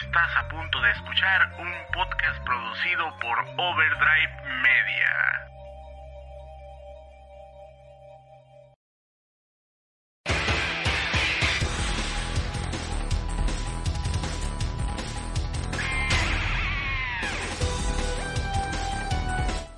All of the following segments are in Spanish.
Estás a punto de escuchar un podcast producido por Overdrive Media.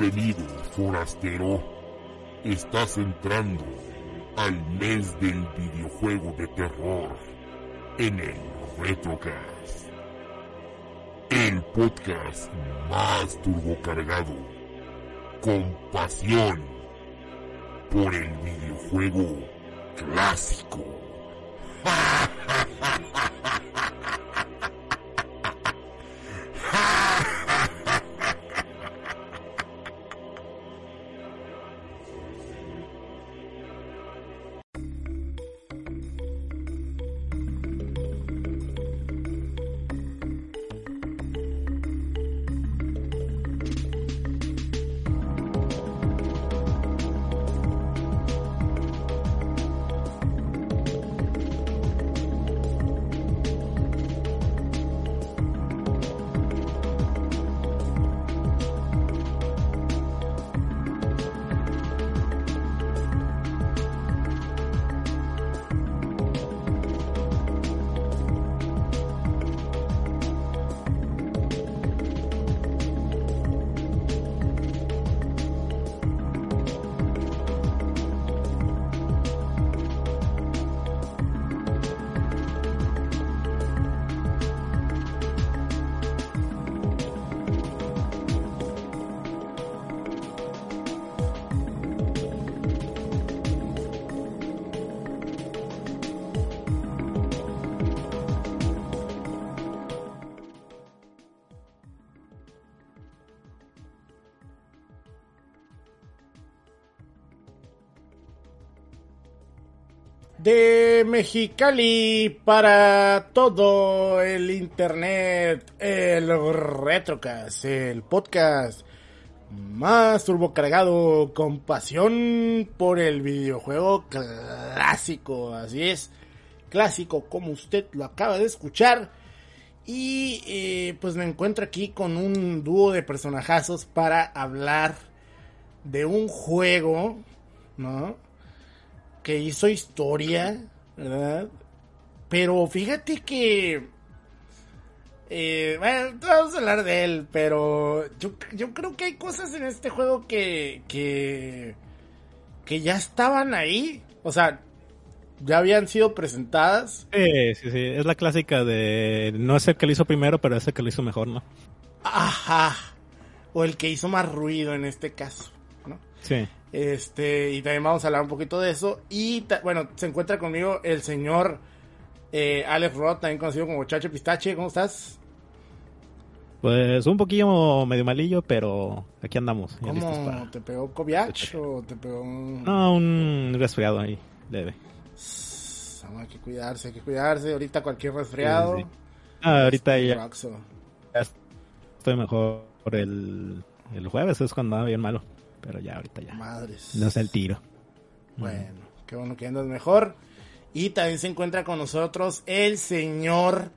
Bienvenido, forastero. Estás entrando al mes del videojuego de terror en el Retrocast. El podcast más turbocargado, con pasión por el videojuego clásico. De Mexicali para todo el internet, el Retrocast, el podcast más turbocargado con pasión por el videojuego clásico, así es, clásico como usted lo acaba de escuchar. Y eh, pues me encuentro aquí con un dúo de personajazos para hablar de un juego, ¿no? Que hizo historia, ¿verdad? Pero fíjate que... Eh, bueno, vamos a hablar de él, pero yo, yo creo que hay cosas en este juego que, que, que ya estaban ahí. O sea, ya habían sido presentadas. Sí, sí, sí. Es la clásica de no es el que lo hizo primero, pero es el que lo hizo mejor, ¿no? Ajá. O el que hizo más ruido en este caso. Sí. Este, y también vamos a hablar un poquito de eso. Y bueno, se encuentra conmigo el señor eh, Alex Roth, también conocido como Chacho Pistache. ¿Cómo estás? Pues un poquillo medio malillo, pero aquí andamos. ¿Cómo? ¿Te pegó Koviach o te pegó un... No, un resfriado ahí, leve. Hay que cuidarse, hay que cuidarse. Ahorita cualquier resfriado. Sí, sí. Ah, ahorita ya, ya, estoy mejor. El, el jueves es cuando andaba bien malo. Pero ya, ahorita ya. Madres. No sé el tiro. Bueno, qué bueno que andas mejor. Y también se encuentra con nosotros el señor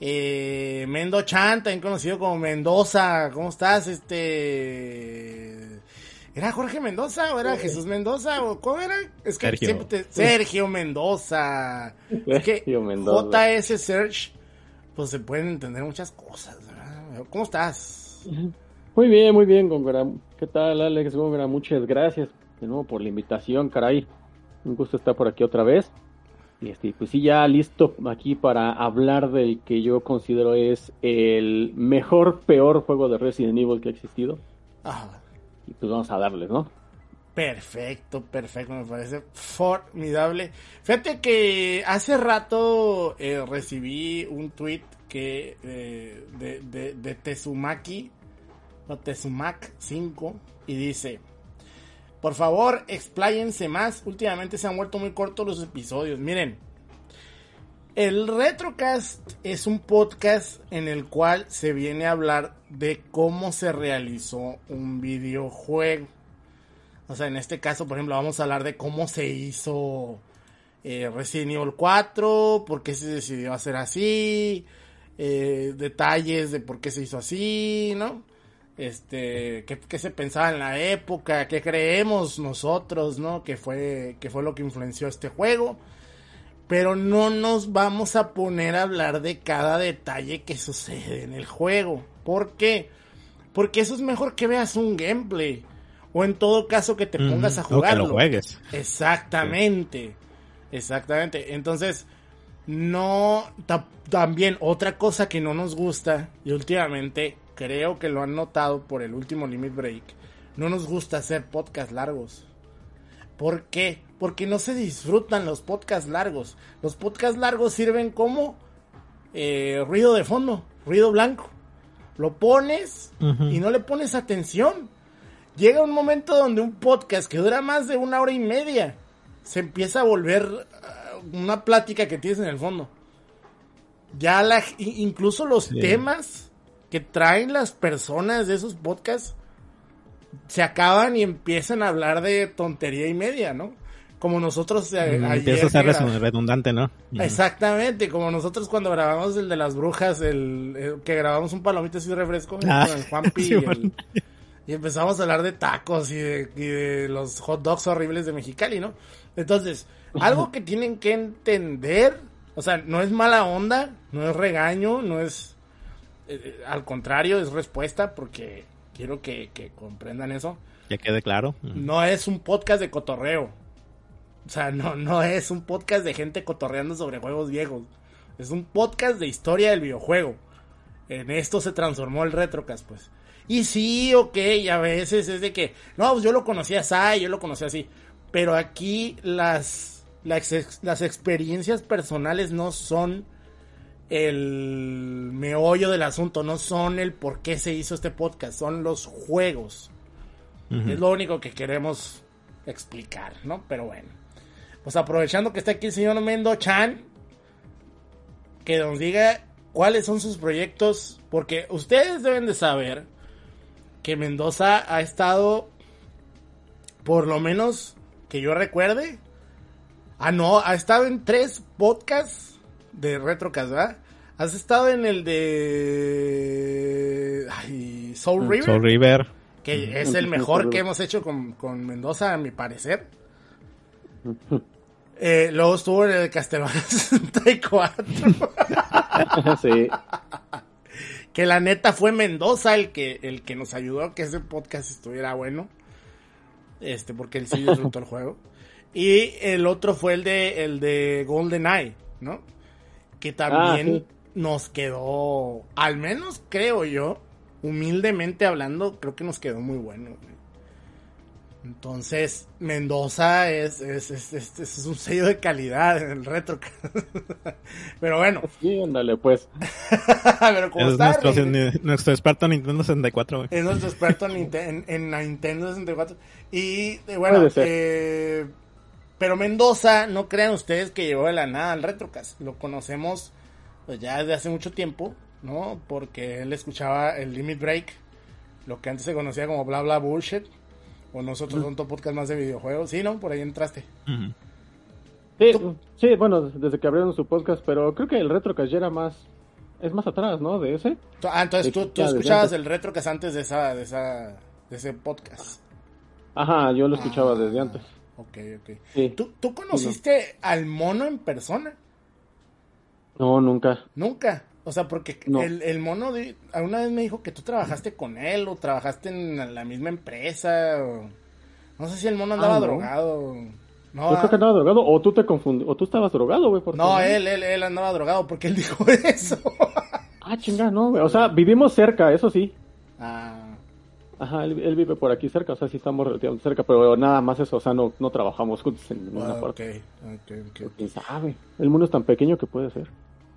eh, Mendo Chan, también conocido como Mendoza. ¿Cómo estás? Este. ¿Era Jorge Mendoza o era Jesús Mendoza? ¿O cómo era? Es que Sergio. siempre te... Sergio Mendoza. Es que Sergio Mendoza. JS Search, pues se pueden entender muchas cosas. ¿verdad? ¿Cómo estás? Muy bien, muy bien, Góngora. ¿Qué tal, Alex Góngora? Muchas gracias de nuevo por la invitación, caray. Un gusto estar por aquí otra vez. Y este, pues sí, ya listo aquí para hablar del que yo considero es el mejor, peor juego de Resident Evil que ha existido. Ajá. Y pues vamos a darles, ¿no? Perfecto, perfecto, me parece formidable. Fíjate que hace rato eh, recibí un tweet que eh, de, de, de Tezumaki, o Tezumak 5, y dice, por favor, expláyense más, últimamente se han vuelto muy cortos los episodios. Miren, el Retrocast es un podcast en el cual se viene a hablar de cómo se realizó un videojuego. O sea, en este caso, por ejemplo, vamos a hablar de cómo se hizo eh, Resident Evil 4, por qué se decidió hacer así, eh, detalles de por qué se hizo así, ¿no? Este, qué, qué, se pensaba en la época, qué creemos nosotros, ¿no? Que fue, que fue lo que influenció este juego. Pero no nos vamos a poner a hablar de cada detalle que sucede en el juego. ¿Por qué? Porque eso es mejor que veas un gameplay. O en todo caso que te pongas a jugarlo. O que lo juegues. Exactamente. Exactamente. Entonces, no. Ta también otra cosa que no nos gusta, y últimamente creo que lo han notado por el último Limit Break, no nos gusta hacer podcasts largos. ¿Por qué? Porque no se disfrutan los podcasts largos. Los podcasts largos sirven como eh, ruido de fondo, ruido blanco. Lo pones uh -huh. y no le pones atención. Llega un momento donde un podcast que dura más de una hora y media se empieza a volver uh, una plática que tienes en el fondo. Ya la, incluso los sí. temas que traen las personas de esos podcasts se acaban y empiezan a hablar de tontería y media, ¿no? Como nosotros eh, mm, ayer. Empieza a ser redundante, ¿no? Exactamente, como nosotros cuando grabamos el de las brujas, el, el que grabamos un palomitas y refresco ah, con el Juanpi sí, y, el, y, empezamos a hablar de tacos y de, y de los hot dogs horribles de Mexicali, ¿no? Entonces, algo que tienen que entender, o sea, no es mala onda, no es regaño, no es eh, al contrario, es respuesta porque quiero que, que, comprendan eso. Ya quede claro. No es un podcast de cotorreo. O sea, no, no es un podcast de gente cotorreando sobre juegos viejos. Es un podcast de historia del videojuego. En esto se transformó el Retrocast, pues. Y sí, ok, a veces es de que, no, pues yo lo conocía así, yo lo conocía así. Pero aquí las, las, las experiencias personales no son el meollo del asunto, no son el por qué se hizo este podcast, son los juegos. Uh -huh. Es lo único que queremos explicar, ¿no? Pero bueno. Pues aprovechando que está aquí el señor Mendo Chan, que nos diga cuáles son sus proyectos, porque ustedes deben de saber que Mendoza ha estado, por lo menos que yo recuerde, ah no, ha estado en tres podcasts de Retrocast, ¿verdad? Has estado en el de ay, Soul River. Soul River. Que es el mejor que hemos hecho con, con Mendoza, a mi parecer. Eh, luego estuvo en el Castlevania 64. sí. Que la neta fue Mendoza el que, el que nos ayudó a que ese podcast estuviera bueno. Este, porque él sí disfrutó el juego. Y el otro fue el de, el de GoldenEye, ¿no? Que también ah, sí. nos quedó, al menos creo yo, humildemente hablando, creo que nos quedó muy bueno. Güey. Entonces, Mendoza es, es, es, es, un sello de calidad en el retro. Pero bueno. Sí, ándale, pues. Pero como es está, nuestro, nuestro, experto en Nintendo 64. Güey. Es nuestro experto en, en, en Nintendo 64. Y bueno, eh, pero Mendoza, no crean ustedes que llegó de la nada al Retrocast. Lo conocemos pues ya desde hace mucho tiempo, ¿no? Porque él escuchaba el Limit Break, lo que antes se conocía como bla bla bullshit o nosotros uh -huh. un podcast más de videojuegos. Sí, ¿no? Por ahí entraste. Uh -huh. Sí, sí, bueno, desde que abrieron su podcast, pero creo que el Retrocast ya era más... Es más atrás, ¿no? De ese. Ah, entonces tú, tú escuchabas el Retrocast antes de esa, de esa, de ese podcast. Ajá, yo lo escuchaba ah, desde antes. Ok, ok. Sí. ¿Tú, ¿Tú, conociste sí, al mono en persona? No, nunca. ¿Nunca? O sea, porque el, el, mono de, una vez me dijo que tú trabajaste con él o trabajaste en la misma empresa. O, no sé si el mono andaba ah, drogado. No, Yo creo que andaba drogado o tú te confundí, o tú estabas drogado, güey. No, él, él, él andaba drogado porque él dijo eso. ah, chingada, no, güey. O sea, vivimos cerca, eso sí. Ah. Ajá, él, vive por aquí cerca, o sea, sí estamos relativamente cerca, pero nada más eso, o sea, no, no trabajamos juntos en ninguna ah, parte. Ok, ok, ¿Quién sabe? El mundo es tan pequeño que puede ser.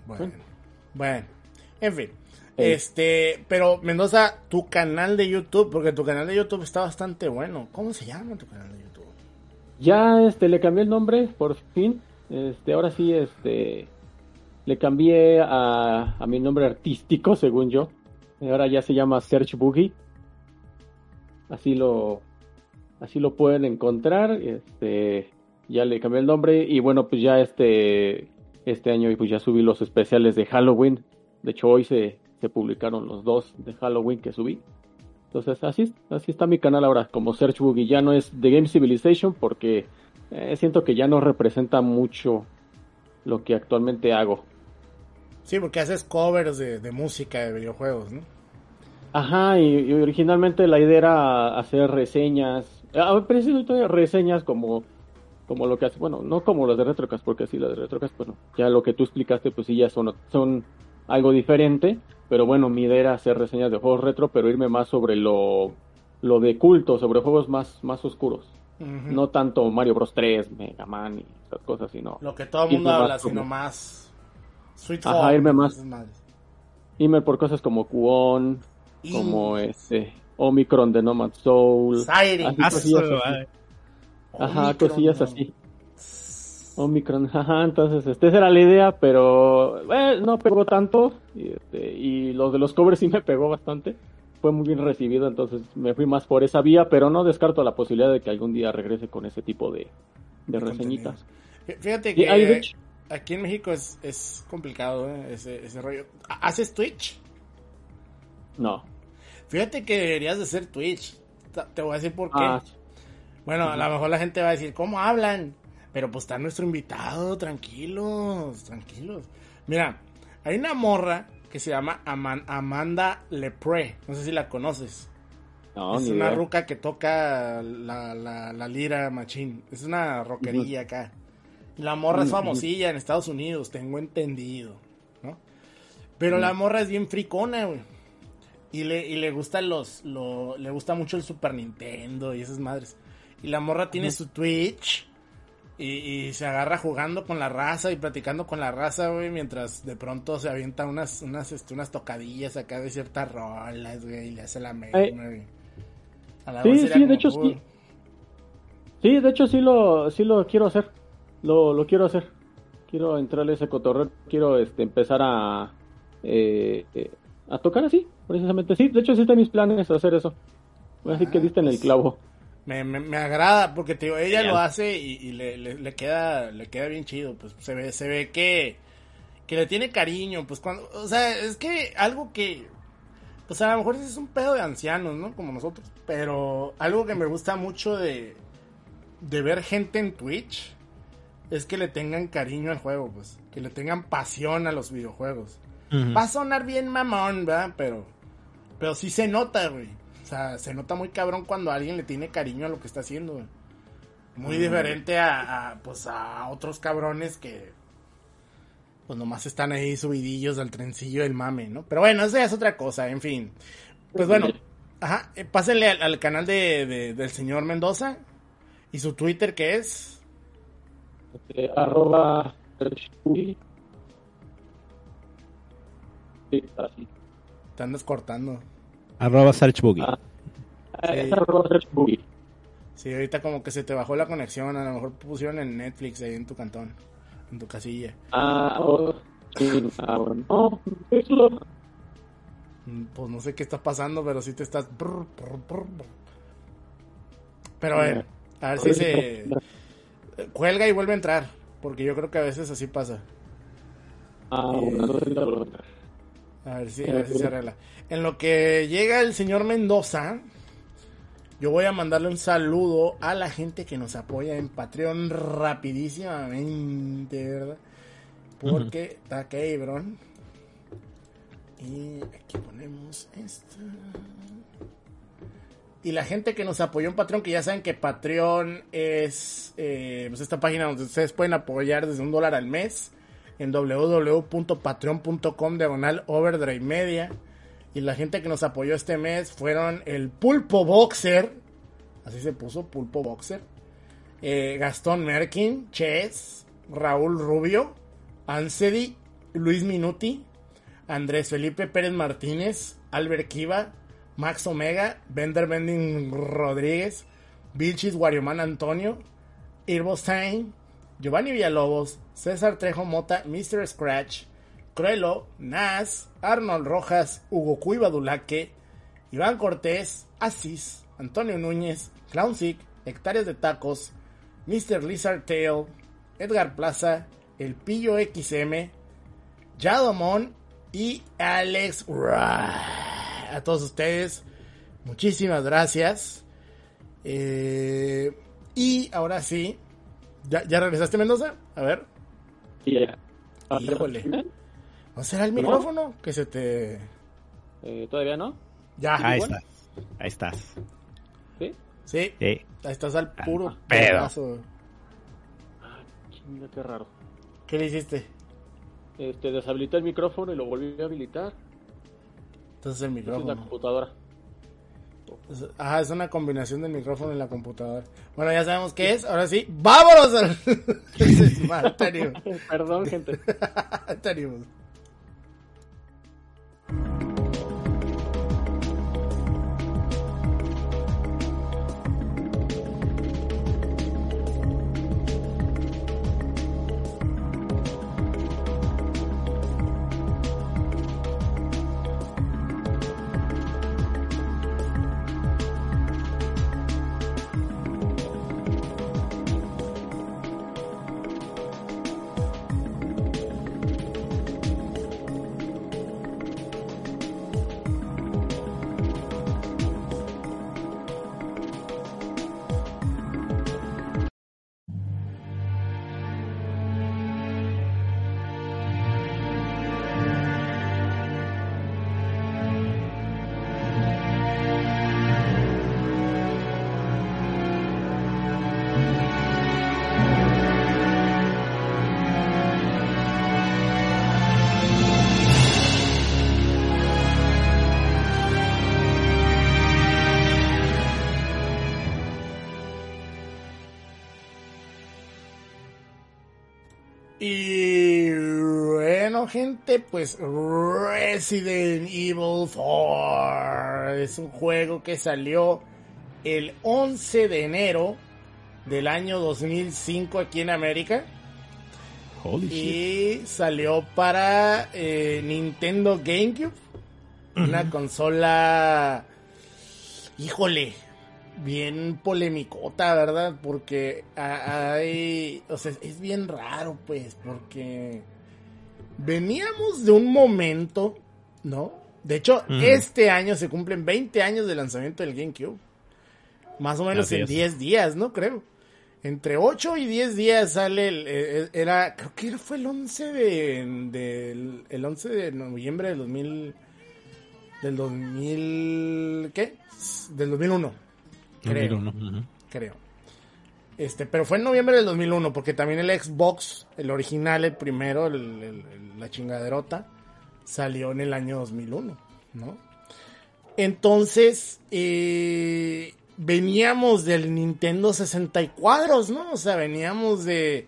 Bueno, bueno, en fin. Este, pero Mendoza, tu canal de YouTube, porque tu canal de YouTube está bastante bueno. ¿Cómo se llama tu canal de YouTube? Ya, este, le cambié el nombre, por fin. Este, ahora sí, este, le cambié a, a mi nombre artístico, según yo. Ahora ya se llama Search Boogie así lo así lo pueden encontrar este ya le cambié el nombre y bueno pues ya este este año pues ya subí los especiales de Halloween. De hecho hoy se, se publicaron los dos de Halloween que subí. Entonces así así está mi canal ahora como Search Boogie. Ya no es The Game Civilization porque eh, siento que ya no representa mucho lo que actualmente hago. Sí porque haces covers de, de música de videojuegos no Ajá, y, originalmente la idea era hacer reseñas, a precisamente reseñas como, como lo que hace, bueno, no como las de Retrocast, porque sí, las de Retrocast, bueno, ya lo que tú explicaste, pues sí, ya son, son algo diferente, pero bueno, mi idea era hacer reseñas de juegos retro, pero irme más sobre lo, lo de culto, sobre juegos más, más oscuros. No tanto Mario Bros. 3, Mega Man y esas cosas, sino... Lo que todo el mundo habla, sino más... Sweet Ajá, irme más... Irme por cosas como Como este Omicron de Nomad Soul. Así, cosillas así. Ajá, cosillas así. Omicron, ajá, entonces este, esa era la idea, pero no pegó tanto y, este, y los de los covers sí me pegó bastante, fue muy bien recibido, entonces me fui más por esa vía, pero no descarto la posibilidad de que algún día regrese con ese tipo de, de reseñitas. Fíjate que aquí en México es, es complicado ¿eh? ese, ese rollo. ¿Haces Twitch? No. Fíjate que deberías de hacer Twitch. Te voy a decir por qué. Ah. Bueno, a lo mejor la gente va a decir, ¿cómo hablan? Pero pues está nuestro invitado, tranquilos, tranquilos. Mira, hay una morra que se llama Amanda Lepre. No sé si la conoces. No, es una ruca que toca la, la, lira machín. Es una roquería acá. La morra es famosilla en Estados Unidos, tengo entendido. ¿no? Pero la morra es bien fricona, güey. Y le, y le gusta los, le gusta mucho el Super Nintendo y esas madres. Y la morra tiene su Twitch y, se agarra jugando con la raza y platicando con la raza, güey, mientras de pronto se avienta unas, unas, este, unas tocadillas acá de ciertas rolas, güey, y le hace la mega, Sí, sí, de hecho sí. Sí, de hecho sí lo, sí lo quiero hacer. Lo, lo quiero hacer. Quiero entrarle a ese cotorreo. Quiero este, empezar a, eh, eh a tocar así, precisamente. Sí, de hecho sí están mis planes hacer eso. Así que diste en el clavo. Me, me, agrada porque te digo, ella lo hace y, le, le, queda le queda bien chido, pues se ve se ve que que le tiene cariño, pues cuando, o sea, es que algo que pues a lo mejor es un pedo de ancianos, ¿no? Como nosotros, pero algo que me gusta mucho de de ver gente en Twitch es que le tengan cariño al juego, pues, que le tengan pasión a los videojuegos. Va a sonar bien mamón, ¿verdad? Pero, pero sí se nota, güey. O sea, se nota muy cabrón cuando alguien le tiene cariño a lo que está haciendo, güey. Muy diferente a, pues, a otros cabrones que, pues, nomás están ahí subidillos al trencillo del mame, ¿no? Pero bueno, eso ya es otra cosa, en fin. Pues bueno, ajá, eh, pásenle al, canal de, del señor Mendoza y su Twitter que es... Eh, arroba Sí, así. Te andas cortando. Arroba Search Boogie. Ah, sí. arroba Search Boogie. Sí, ahorita como que se te bajó la conexión. A lo mejor pusieron en Netflix ahí en tu cantón. En tu casilla. Ah, oh, sí, ah, bueno. Mm, pues no sé qué está pasando, pero sí te estás. Pero a ver, a ver si se. Cuelga y vuelve a entrar. Porque yo creo que a veces así pasa. Ah, bueno, a ver si, se arregla. En lo que llega el señor Mendoza, yo voy a mandarle un saludo a la gente que nos apoya en Patreon rapidísimamente, ¿verdad? Porque está cabrón. Y aquí ponemos esta. Y la gente que nos apoyó en Patreon, que ya saben que Patreon es eh, pues esta página donde ustedes pueden apoyar desde un dólar al mes en www.patreon.com diagonal overdrive media. Y la gente que nos apoyó este mes fueron el Pulpo Boxer, así se puso, Pulpo Boxer, eh, Gastón Merkin, Chess, Raúl Rubio, Ansedi, Luis Minuti, Andrés Felipe Pérez Martínez, Albert Kiva, Max Omega, Bender Bending Rodríguez, Vilchis Guarioman Antonio, Irvo Stein, Giovanni Villalobos, César Trejo Mota, Mr. Scratch, Cruelo, Nas, Arnold Rojas, Hugo Cuiva Dulaque, Iván Cortés, Asis, Antonio Núñez, Clownsick, Hectáreas de Tacos, Mr. Lizard Tail, Edgar Plaza, El Pillo XM, Yadomon y Alex A todos ustedes, muchísimas gracias. Eh, y ahora sí, ¿ya, ¿ya regresaste Mendoza? A ver. Sí, ya. Híjole. ¿No será el micrófono que se te... Eh, ¿Todavía no? Ya. Ahí estás. Ahí estás. ¿Sí? Sí. Sí. Ahí estás al puro pedo. pedazo. Chinga, qué raro. ¿Qué le hiciste? Este, deshabilité el micrófono y lo volví a habilitar. Entonces el Esa es la micrófono. computadora. Ajá, es una combinación del micrófono y la computadora. Bueno, ya sabemos qué es. Ahora sí, vámonos al. Perdón, gente. Tenemos. Bueno, gente, pues Resident Evil 4 es un juego que salió el 11 de enero del año 2005 aquí en América Holy shit. y salió para eh, Nintendo GameCube, una consola, híjole, bien polemicota, ¿verdad? Porque ha- hay, o sea, es bien raro, pues, porque veníamos de un momento, ¿no? De hecho, Ujú. este año se cumplen 20 años del lanzamiento del GameCube. Más o menos Así en es. 10 días, ¿no? Creo. Entre 8 y 10 días sale el, eh, era, creo que fue el 11 de, del- el 11 de noviembre del 2000, del 2000, ¿qué? Del 2001, creo, 2001, ujú. creo. Este, pero fue en noviembre del 2001, porque también el Xbox, el original, el primero, la chingaderota, salió en el año 2001, ¿no? Entonces, eh, veníamos del Nintendo 64, ¿no? O sea, veníamos de,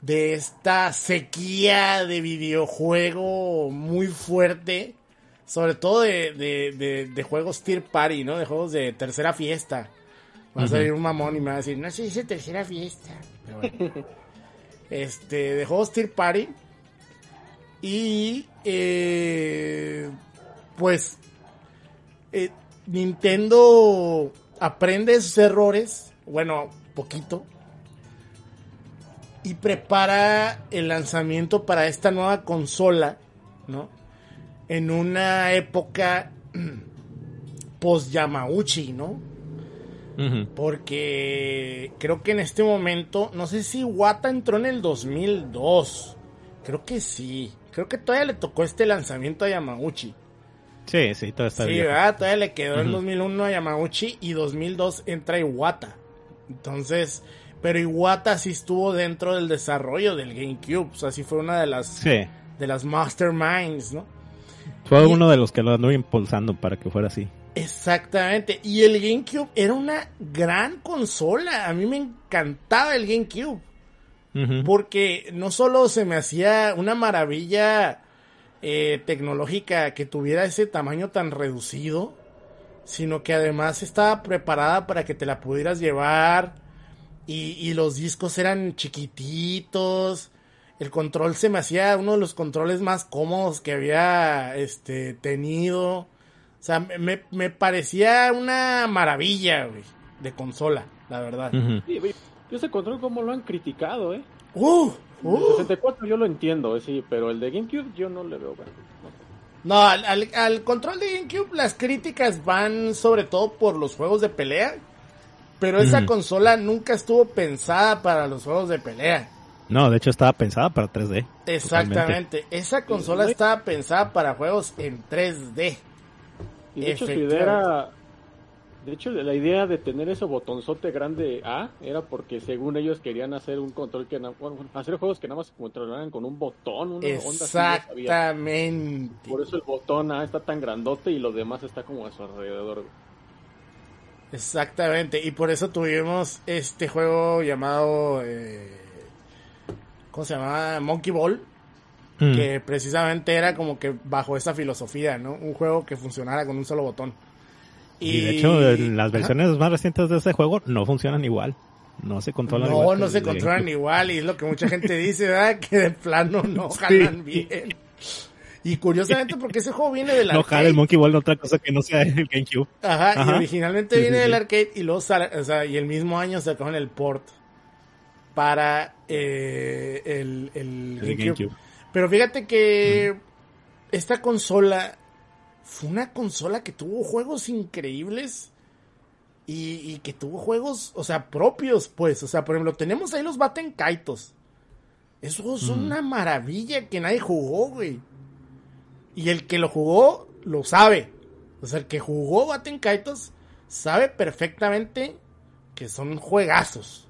de esta sequía de videojuego muy fuerte, sobre todo de, de, de, de juegos tier party, ¿no? De juegos de tercera fiesta. Va a salir un mamón y me va a decir, no se dice tercera fiesta. Pero bueno. este, de juegos tier party. Y, eh, pues, eh, Nintendo aprende de sus errores, bueno, poquito, y prepara el lanzamiento para esta nueva consola, ¿no? En una época post Yamauchi, ¿no? Porque creo que en este momento, no sé si Wata entró en el 2002. Creo que sí. Creo que todavía le tocó este lanzamiento a Yamauchi. Sí, sí, todavía está Sí. Todavía le quedó en Ujú. 2001 a Yamauchi y 2002 entra Iwata. Entonces, pero Iwata sí estuvo dentro del desarrollo del GameCube. O sea, sí fue una de las, Sí, de las masterminds, ¿no? fue Y- uno de los que lo anduvo impulsando para que fuera así. Exactamente. Y el GameCube era una gran consola. A mí me encantaba el GameCube. Porque no solo se me hacía una maravilla eh, tecnológica que tuviera ese tamaño tan reducido, sino que además estaba preparada para que te la pudieras llevar y, y los discos eran chiquititos. El control se me hacía uno de los controles más cómodos que había este, tenido. O sea, me, me parecía una maravilla, güey, de consola, la verdad. Sí, güey, yo ese control como lo han criticado, ¿eh? Uh, El uh. 64 yo lo entiendo, eh, sí, pero el de GameCube yo no le veo. bueno, no al, al- al control de GameCube las críticas van sobre todo por los juegos de pelea. Pero esa consola nunca estuvo pensada para los juegos de pelea. No, de hecho estaba pensada para 3D. Exactamente. Esa consola estaba pensada para juegos en 3D. Y de hecho su idea era... De hecho, la idea de tener ese botonzote grande A era porque según ellos querían hacer un control que... Bueno, hacer juegos que nada más se controlaran con un botón, una onda. Exactamente. Por eso el botón A está tan grandote y los demás está como a su alrededor. Exactamente. Y por eso tuvimos este juego llamado... eh, ¿Cómo se llamaba? Monkey Ball. Mm. que precisamente era como que bajo esa filosofía, ¿no? Un juego que funcionara con un solo botón. Y, de hecho, en las Ajá. versiones más recientes de ese juego no funcionan igual. No se controlan No, igual. no el se controlan igual y es lo que mucha gente dice, ¿verdad? Que de plano no jalan bien. Y curiosamente porque ese juego viene del No arcade. jala el Monkey Ball otra cosa que no sea el GameCube. Ajá, y originalmente Sí, viene sí, del arcade y luego sale- o sea, y el mismo año sacaron el port para eh, el, el El GameCube. GameCube. Pero fíjate que esta consola fue una consola que tuvo juegos increíbles y, y que tuvo juegos, o sea, propios, pues. O sea, por ejemplo, tenemos ahí los Baten Kaitos. Esos son Mm. una maravilla que nadie jugó, güey. Y el que lo jugó, lo sabe. O sea, el que jugó Baten Kaitos sabe perfectamente que son juegazos.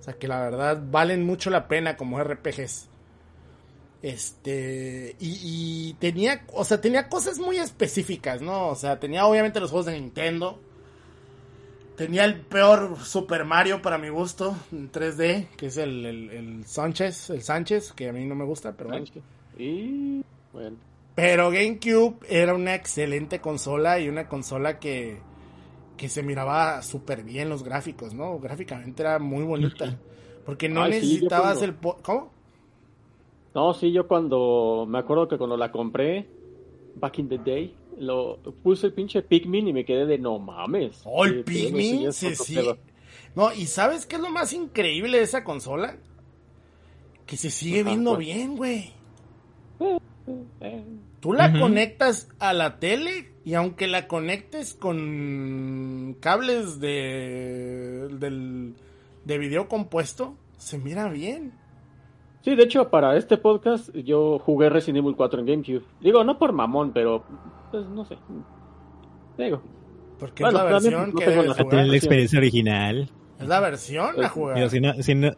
O sea, que la verdad valen mucho la pena como RPGs. Este, y, y tenía, o sea, tenía cosas muy específicas, ¿no? O sea, tenía obviamente los juegos de Nintendo. Tenía el peor Super Mario para mi gusto, en 3D, que es el, el, el Sánchez, el Sánchez, que a mí no me gusta, pero bueno. Y bueno, Pero GameCube era una excelente consola y una consola que, que se miraba súper bien los gráficos, ¿no? Gráficamente era muy bonita. Porque no Ay, necesitabas el... ¿Cómo? No, sí, yo cuando me acuerdo que cuando la compré, back in the day, lo puse el pinche Pikmin y me quedé de no mames. Oh, el Pikmin, sí, sí. No, y ¿sabes qué es lo más increíble de esa consola? Que se sigue Ajá, viendo bien, güey. Eh, Tú la conectas a la tele y aunque la conectes con cables de, del, de video compuesto, se mira bien. Sí, de hecho, para este podcast yo jugué Resident Evil 4 en GameCube. Digo, no por mamón, pero pues no sé. Digo, Porque Bueno, es la versión no que debes jugar. tener la experiencia original. Es la versión a Es- jugar. Mira, si no, si no,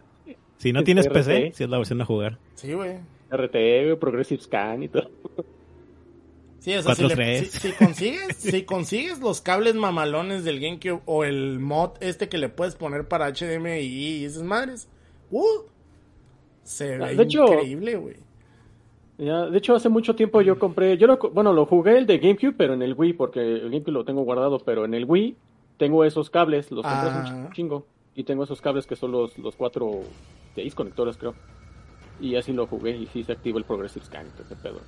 si no Es tienes RT. PC, si es la versión a jugar. Sí, güey. Güey, Progressive Scan y todo. Sí, o sea, si, le- 4.3. si- si consigues, si consigues los cables mamalones del GameCube o el mod este que le puedes poner para HDMI y esas madres, uh, se ve de increíble, güey. Ya, de hecho, hace mucho tiempo yo compré, yo lo, bueno, lo jugué el de GameCube, pero en el Wii, porque el GameCube lo tengo guardado, pero en el Wii tengo esos cables, los compré Ah. un chingo, y tengo esos cables que son los, los cuatro, seis conectores, creo. Y así lo jugué, y sí se activa el Progressive Scan, ese pedo.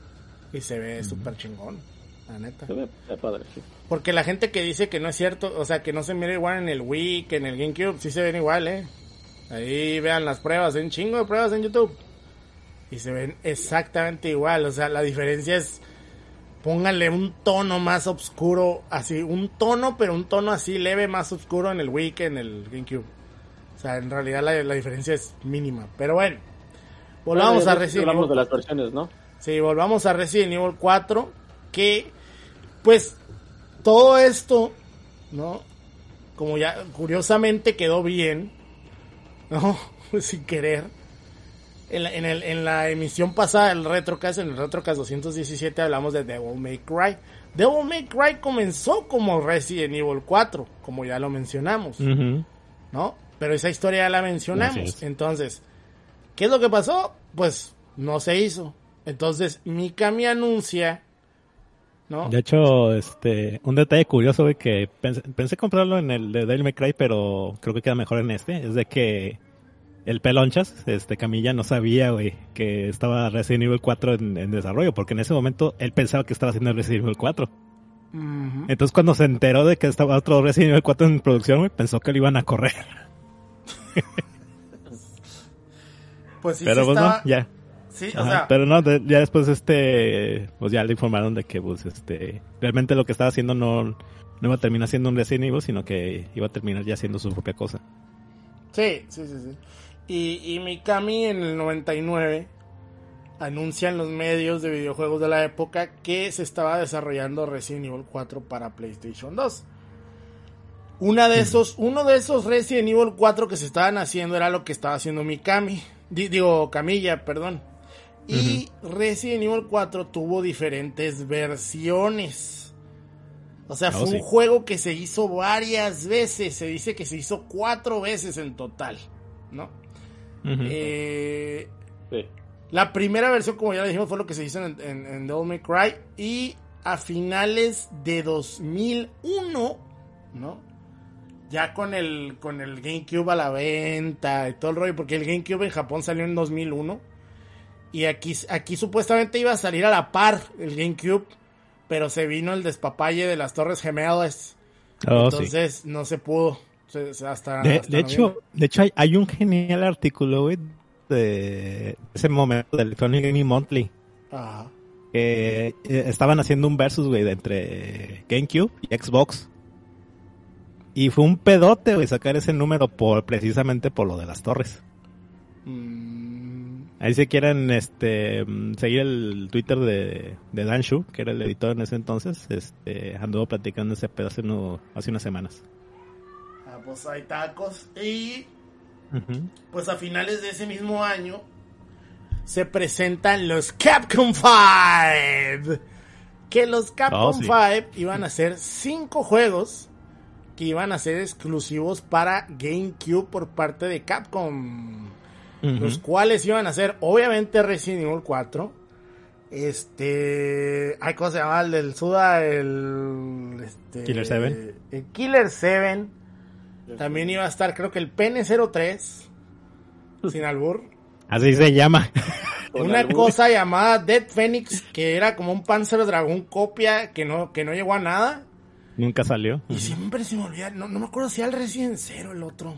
Y se ve súper chingón, la neta. Se ve, se ve padre, sí. Porque la gente que dice que no es cierto, o sea, que no se mira igual en el Wii que en el GameCube, sí se ven igual, ¿eh? Ahí vean las pruebas, hay un chingo de pruebas en YouTube. Y se ven exactamente igual, o sea, la diferencia es, pónganle un tono más oscuro, así, un tono, pero un tono así leve más oscuro en el Wii que en el GameCube. O sea, en realidad la, la diferencia es mínima. Pero bueno, volvamos Bueno, a Resident Hablamos Evil. de las versiones, ¿no? Sí, volvamos a Resident Evil 4, que pues todo esto, ¿no? Como ya curiosamente quedó bien, ¿no? Sin querer. En la, en, el, en la emisión pasada del Retrocast, en el Retrocast 217 hablamos de Devil May Cry. Devil May Cry comenzó como Resident Evil 4, como ya lo mencionamos, ¿no? Pero esa historia ya la mencionamos. Entonces, ¿qué es lo que pasó? Pues no se hizo. Entonces, Mikami anuncia, ¿no? De hecho, este, un detalle curioso, güey, que pensé, comprarlo en el de Devil May Cry, pero creo que queda mejor en este, es de que el pelonchas, este Camilla no sabía, güey, que estaba Resident Evil 4 en, desarrollo, porque en ese momento él pensaba que estaba haciendo Resident Evil 4. Entonces cuando se enteró de que estaba otro Resident Evil 4 en producción, güey, pensó que lo iban a correr. pues sí, Pero sí pues no, ya. Sí, o sea... Pero no, ya después este, pues ya le informaron de que pues este, realmente lo que estaba haciendo no, no iba a terminar siendo un Resident Evil, sino que iba a terminar ya haciendo su propia cosa. Sí, sí, sí, sí. Y, y Mikami en el 99 anuncia en los medios de videojuegos de la época que se estaba desarrollando Resident Evil 4 para PlayStation 2. Una de esos, uno de esos Resident Evil 4 que se estaban haciendo era lo que estaba haciendo Mikami. digo, Camilla, perdón. Y Resident Evil 4 tuvo diferentes versiones. O sea, fue oh, un juego que se hizo varias veces. Se dice que se hizo cuatro veces en total, ¿no? Eh, la primera versión, como ya dijimos, fue lo que se hizo en, en, Devil May Cry. Y a finales de 2001, ¿no? Ya con el, con el GameCube a la venta y todo el rollo, porque el GameCube en Japón salió en 2001. Y aquí, aquí supuestamente iba a salir a la par el GameCube, pero se vino el despapalle de las Torres Gemelas. Oh, Entonces no se pudo de, hecho, de hecho hay, un genial artículo, de ese momento del Electronic Gaming Monthly. Que eh, estaban haciendo un versus, güey, entre GameCube y Xbox. Y fue un pedote, güey, sacar ese número por precisamente por lo de las torres. Mm. Ahí si quieren este seguir el Twitter de, de Dan Shu, que era el editor en ese entonces, este anduvo platicando ese pedazo hace unas semanas pues hay tacos. Y pues a finales de ese mismo año se presentan los Capcom 5. Que los Capcom 5 iban a ser cinco juegos que iban a ser exclusivos para GameCube por parte de Capcom. Los cuales iban a ser obviamente Resident Evil 4. Este. Hay cosas se llama el del Suda, el. Este, Killer 7. El Killer 7. También iba a estar, creo que el PN03, sin albur. Así se llama. Una cosa llamada Dead Phoenix, que era como un Panzer Dragon copia que no, que no llegó a nada. Nunca salió. Y siempre se me olvida, no, me acuerdo si era el Resident Zero el otro.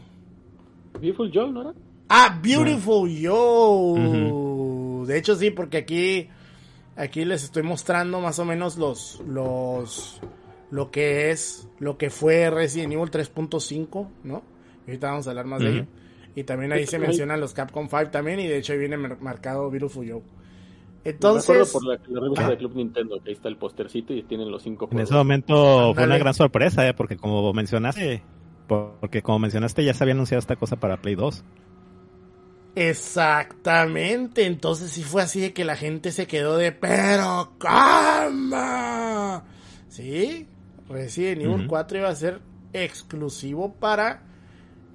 Beautiful Joe, ¿no era? Ah, Beautiful Joe. De hecho sí, porque aquí, aquí les estoy mostrando más o menos los, los, lo que es, lo que fue Resident Evil 3.5, ¿no? ahorita vamos a hablar más de ello. Y también ahí se mencionan los Capcom 5 también, y de hecho ahí viene marcado Beautiful Joe. Entonces. por la, revista de Club Nintendo, que ahí está el postercito y tienen los cinco En ese momento fue una gran sorpresa, ¿eh? porque como mencionaste, porque como mencionaste ya se había anunciado esta cosa para Play 2. Exactamente, entonces sí fue así de que la gente se quedó de, pero ¿cómo? Sí, Resident Evil 4 iba a ser exclusivo para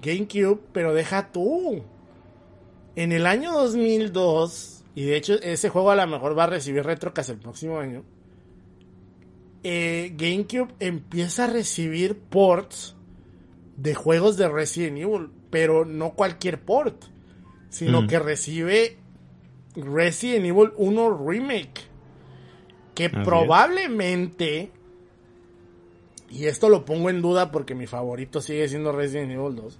GameCube, pero deja tú. En el año 2002, y de hecho ese juego a lo mejor va a recibir retrocas el próximo año, eh, GameCube empieza a recibir ports de juegos de Resident Evil, pero no cualquier port, sino mm. que recibe Resident Evil 1 Remake, que probablemente y esto lo pongo en duda porque mi favorito sigue siendo Resident Evil 2.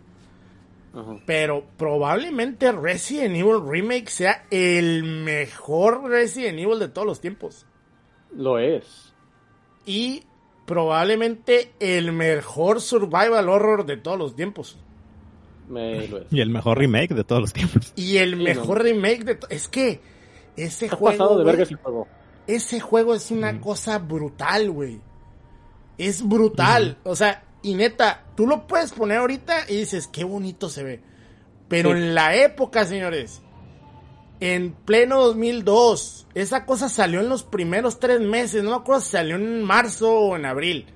Pero probablemente Resident Evil Remake sea el mejor Resident Evil de todos los tiempos. Lo es. Y probablemente el mejor survival horror de todos los tiempos. Me lo es. Y el mejor remake de todos los tiempos. Y el mejor remake de... Es que ese juego, de verga ese juego. Ese juego es una cosa brutal, güey. Es brutal. O sea, y neta, tú lo puedes poner ahorita y dices, qué bonito se ve. Pero en la época, señores, en pleno 2002, esa cosa salió en los primeros tres meses. No me acuerdo si salió en marzo o en abril.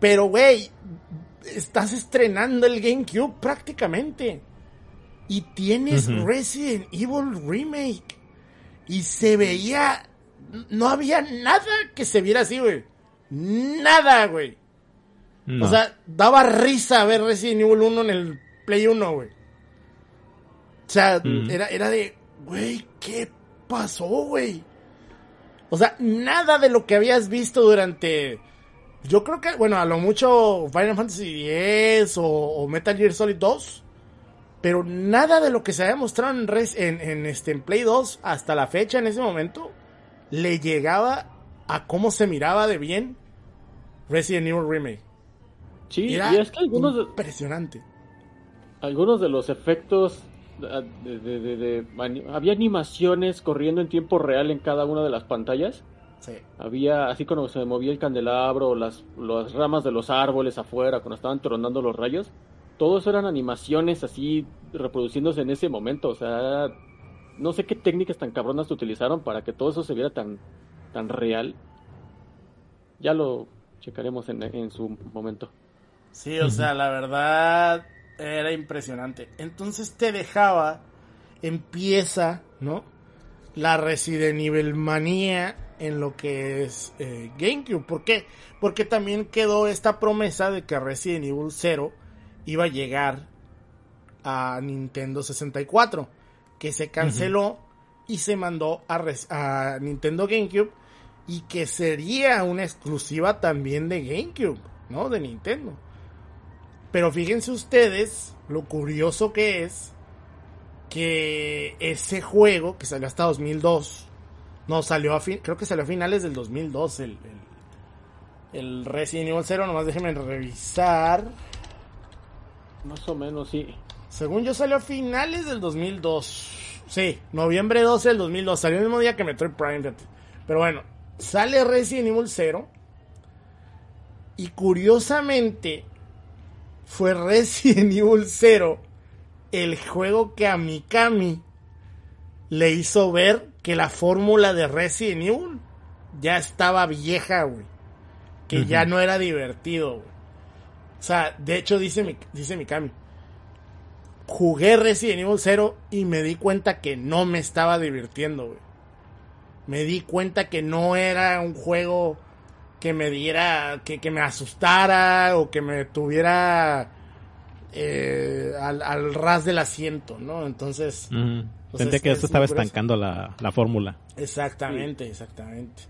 Pero, güey, estás estrenando el GameCube prácticamente. Y tienes Resident Evil Remake. Y se veía. No había nada que se viera así, güey. Nada, güey. O sea, daba risa ver Resident Evil 1 en el Play 1, güey. O sea, era, era de, güey, ¿qué pasó, güey? O sea, nada de lo que habías visto durante. Yo creo que, bueno, a lo mucho Final Fantasy X o, Metal Gear Solid 2. Pero nada de lo que se había mostrado en, en, en, este, en Play 2 hasta la fecha, en ese momento, le llegaba a cómo se miraba de bien Resident Evil Remake. Sí, y es que algunos. Impresionante. Algunos de los efectos. De, había animaciones corriendo en tiempo real en cada una de las pantallas. Sí. Había, así como se movía el candelabro, las, las ramas de los árboles afuera, cuando estaban tronando los rayos. Todos eran animaciones así reproduciéndose en ese momento. O sea, no sé qué técnicas tan cabronas utilizaron para que todo eso se viera tan, tan real. Ya lo checaremos en, en su momento. Sí, o sea, la verdad era impresionante. Entonces te dejaba, empieza, ¿no? La Resident Evil manía en lo que es eh, GameCube. ¿Por qué? Porque también quedó esta promesa de que Resident Evil 0 iba a llegar a Nintendo 64, que se canceló y se mandó a, a Nintendo GameCube y que sería una exclusiva también de GameCube, ¿no? De Nintendo. Pero fíjense ustedes lo curioso que es que ese juego que salió hasta 2002, no salió a fin, creo que salió a finales del 2002 el, el, el Resident Evil 0, nomás déjenme revisar. Más o menos, sí. Según yo salió a finales del 2002. Sí, noviembre 12 del 2002. Salió el mismo día que Metroid Prime. Pero bueno, sale Resident Evil 0. Y curiosamente, fue Resident Evil 0 el juego que a Mikami le hizo ver que la fórmula de Resident Evil ya estaba vieja, güey. Que ya no era divertido, güey. O sea, de hecho dice, dice Mikami. Jugué Resident Evil 0 y me di cuenta que no me estaba divirtiendo, güey. Me di cuenta que no era un juego que me diera, que, que me asustara o que me tuviera eh, al, ras del asiento, ¿no? Entonces... Sentí que esto estaba estancando la, fórmula. Exactamente, exactamente.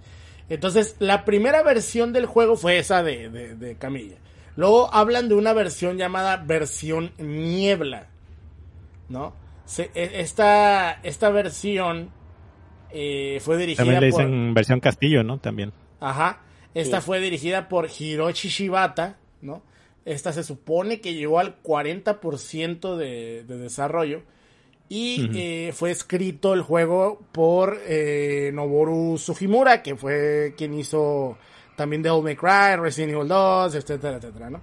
Entonces, la primera versión del juego fue esa de, de, Camilla. Luego hablan de una versión llamada versión niebla, ¿no? E, esta, esta versión eh, fue dirigida También le dicen versión castillo, ¿no? También. Ajá. Esta fue dirigida por Hiroshi Shibata, ¿no? Esta se supone que llegó al 40% de, de desarrollo. Y eh, fue escrito el juego por eh, Noboru Sugimura, que fue quien hizo también Devil May Cry, Resident Evil 2, etcétera, etcétera, ¿no?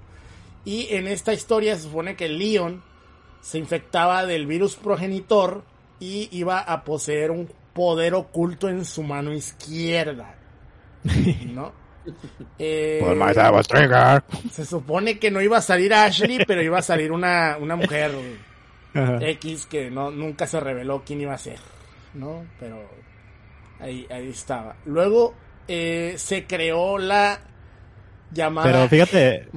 Y en esta historia se supone que Leon se infectaba del virus progenitor y iba a poseer un poder oculto en su mano izquierda, ¿no? Eh, se supone que no iba a salir Ashley, pero iba a salir una, una mujer X que no nunca se reveló quién iba a ser, ¿no? Pero ahí, ahí estaba. Luego eh, se creó la llamada. Pero fíjate,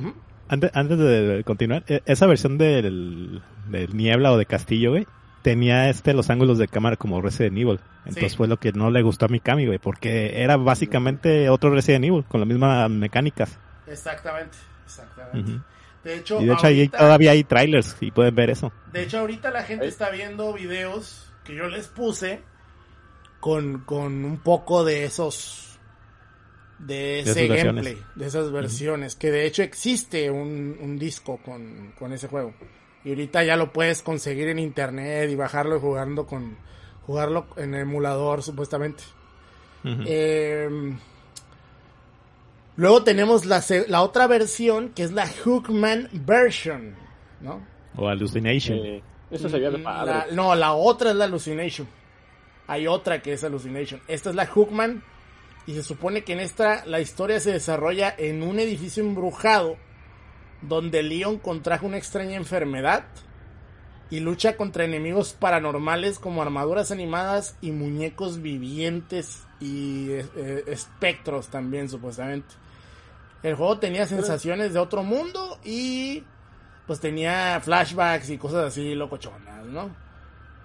antes, antes de continuar, e, esa versión del, del Niebla o de Castillo, güey, tenía este los ángulos de cámara como Resident Evil. Entonces fue lo que no le gustó a Mikami, güey, porque era básicamente otro Resident Evil con las mismas mecánicas. Exactamente, exactamente. De hecho, y de hecho ahí todavía hay trailers y pueden ver eso. De hecho, ahorita la gente está viendo videos que yo les puse con, con un poco de esos de ese gameplay, de esas versiones, que de hecho existe un, un disco con, con ese juego. Y ahorita ya lo puedes conseguir en internet y bajarlo jugando con, jugarlo en emulador supuestamente. Em, luego tenemos la, la, otra versión que es la Hookman version, ¿no? O Hallucination. eso sería de padre. no, la otra es la Hallucination. Hay otra que es Hallucination. Esta es la Hookman y se supone que en esta la historia se desarrolla en un edificio embrujado donde Leon contrajo una extraña enfermedad y lucha contra enemigos paranormales como armaduras animadas y muñecos vivientes y eh, espectros también supuestamente. El juego tenía sensaciones de otro mundo y pues tenía flashbacks y cosas así locochonas, ¿no?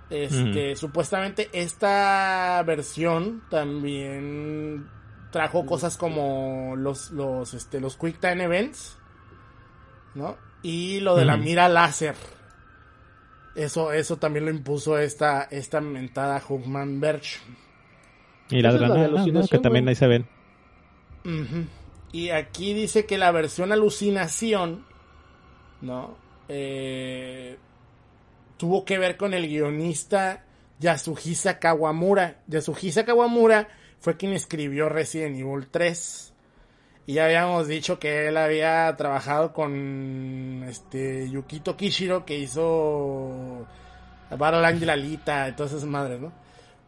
Este, supuestamente esta versión también trajo cosas como los los este los quick time events, ¿no? Y lo de la mira láser. Eso eso también lo impuso esta esta mentada Hookman Verge. Y las granadas que también ahí se ven. Y aquí dice que la versión alucinación, ¿no? Eh, tuvo que ver con el guionista Yasuhisa Kawamura. Yasuhisa Kawamura fue quien escribió Resident Evil 3. Y ya habíamos dicho que él había trabajado con este Yukito Kishiro que hizo Battle Angel Alita, entonces madre, ¿no?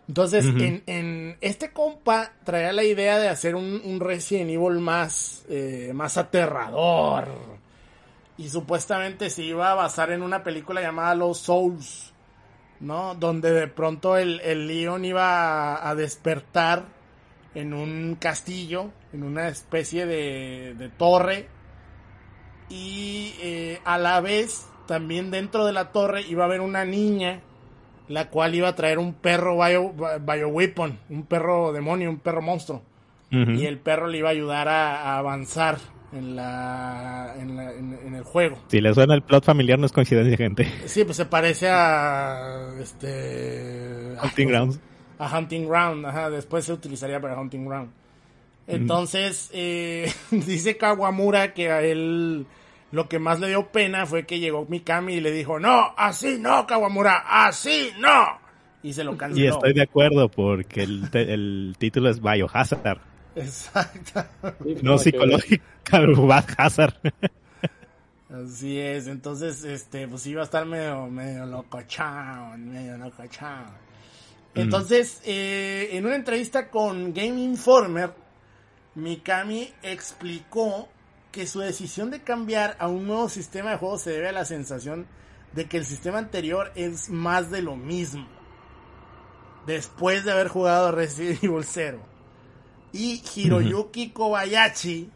Entonces, en, en, este compa traía la idea de hacer un, un Resident Evil más, eh, más aterrador, y supuestamente se iba a basar en una película llamada Los Souls, ¿no? Donde de pronto el, el Leon iba a, despertar en un castillo, en una especie de, de torre, y eh, a la vez también dentro de la torre iba a haber una niña la cual iba a traer un perro bio, bio weapon, un perro demonio, un perro monstruo. Y el perro le iba a ayudar a avanzar en la, en, el juego. Si le suena el plot familiar no es coincidencia, gente. Sí, pues se parece a este Hunting Grounds. A Hunting Ground, ajá, después se utilizaría para Hunting Ground. Entonces, eh, dice Kawamura que a él lo que más le dio pena fue que llegó Mikami y le dijo, no, así no, Kawamura, así no. Y se lo canceló. Y estoy de acuerdo porque el, el título es Biohazard. Exacto. No psicológica, Hazard. Así es, entonces, este, pues iba a estar medio, medio locochón, medio locochón. Mm. Entonces, eh, en una entrevista con Game Informer, Mikami explicó que su decisión de cambiar a un nuevo sistema de juego se debe a la sensación de que el sistema anterior es más de lo mismo. Después de haber jugado Resident Evil 0. Y Hiroyuki Kobayashi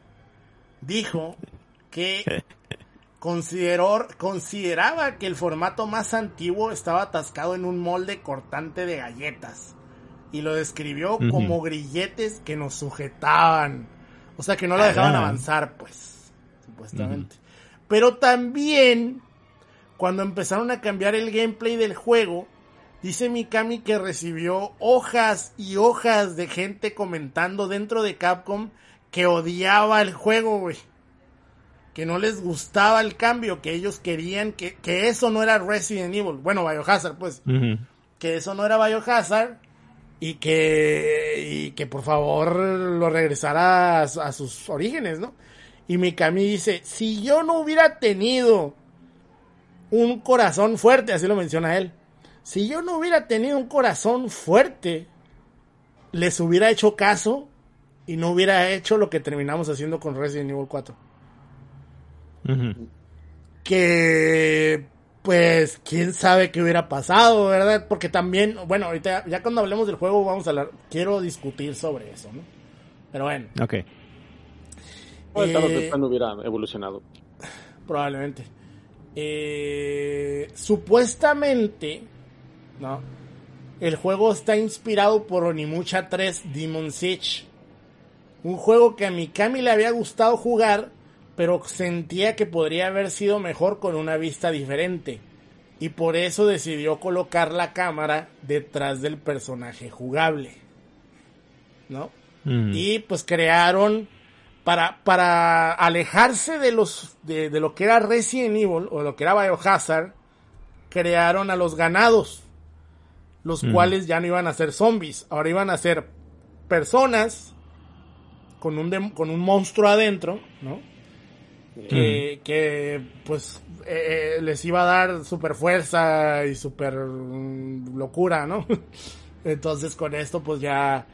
dijo que consideró, consideraba que el formato más antiguo estaba atascado en un molde cortante de galletas. Y lo describió como grilletes que nos sujetaban. O sea que no lo dejaban avanzar, pues, supuestamente. Pero también, cuando empezaron a cambiar el gameplay del juego, Dice Mikami que recibió hojas y hojas de gente comentando dentro de Capcom que odiaba el juego, güey. Que no les gustaba el cambio, que ellos querían que, que eso no era Resident Evil. Bueno, Biohazard, pues. Que eso no era Biohazard y que, y que por favor lo regresara a, a sus orígenes, ¿no? Y Mikami dice, si yo no hubiera tenido un corazón fuerte, así lo menciona él, si yo no hubiera tenido un corazón fuerte, les hubiera hecho caso y no hubiera hecho lo que terminamos haciendo con Resident Evil 4. Que, pues, quién sabe qué hubiera pasado, ¿verdad? Porque también, bueno, ahorita, ya cuando hablemos del juego, vamos a hablar, quiero discutir sobre eso, ¿no? Pero bueno. Ok. Eh, no hubiera evolucionado. Probablemente. Eh, supuestamente, ¿no? El juego está inspirado por Onimucha 3 Demon Siege. Un juego que a Mikami le había gustado jugar, pero sentía que podría haber sido mejor con una vista diferente. Y por eso decidió colocar la cámara detrás del personaje jugable. ¿No? Mm. Y pues crearon para, para alejarse de los de, de, lo que era Resident Evil o lo que era Biohazard, crearon a los ganados los cuales ya no iban a ser zombies, ahora iban a ser personas con un, con un monstruo adentro, ¿no? Que, pues eh, eh, les iba a dar super fuerza y super mm, locura, ¿no? Entonces con esto pues ya,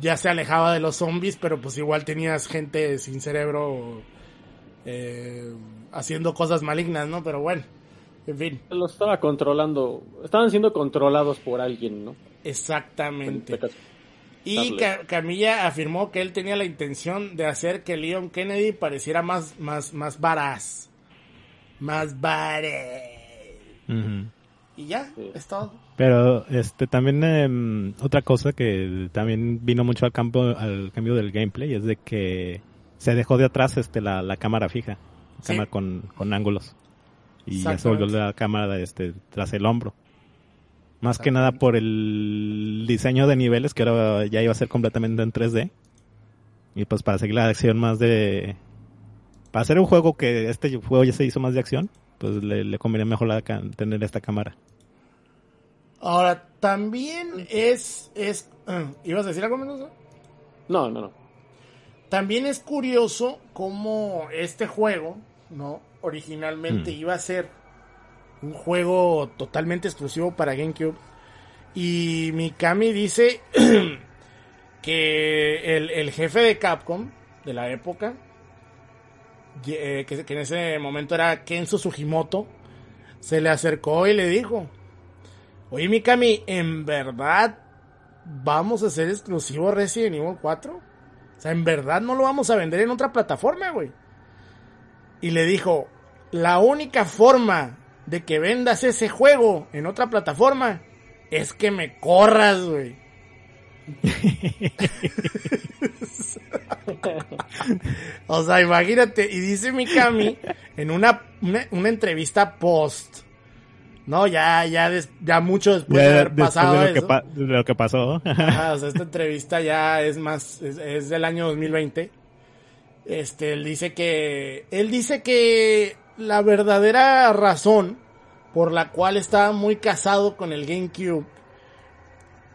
ya se alejaba de los zombies, pero pues igual tenías gente sin cerebro eh, haciendo cosas malignas, ¿no? Pero bueno, en fin. Lo estaba controlando, estaban siendo controlados por alguien, ¿no? Exactamente. Y Camilla afirmó que él tenía la intención de hacer que Leon Kennedy pareciera más, más, más varaz. Más varaz. Y ya, es todo. Pero este también em, otra cosa que también vino mucho al campo al cambio del gameplay es de que se dejó de atrás este la, la cámara fija, cámara con, con ángulos. Y ya se volvió la cámara este tras el hombro. Más que nada por el diseño de niveles que ahora ya iba a ser completamente en 3D. Y pues para seguir la acción más de... Para hacer un juego que este juego ya se hizo más de acción, pues le, conviene mejor la, tener esta cámara. Ahora, también es... es ¿Ibas a decir algo menos? No, no, no. También es curioso cómo este juego, ¿no? Originalmente mm. iba a ser un juego totalmente exclusivo para GameCube. Y Mikami dice que el, jefe de Capcom de la época, eh, que, en ese momento era Kenzo Sugimoto, se le acercó y le dijo, oye Mikami, ¿en verdad vamos a hacer exclusivo Resident Evil 4? O sea, ¿en verdad no lo vamos a vender en otra plataforma, güey? Y le dijo, la única forma de que vendas ese juego en otra plataforma es que me corras, güey. o sea, imagínate, y dice Mikami en una, una, entrevista post, no, ya, ya, ya mucho después de haber pasado de lo, Que lo que pasó. o sea, esta entrevista ya es más, es, es, del año 2020. Este, él dice que, él dice que la verdadera razón por la cual estaba muy casado con el GameCube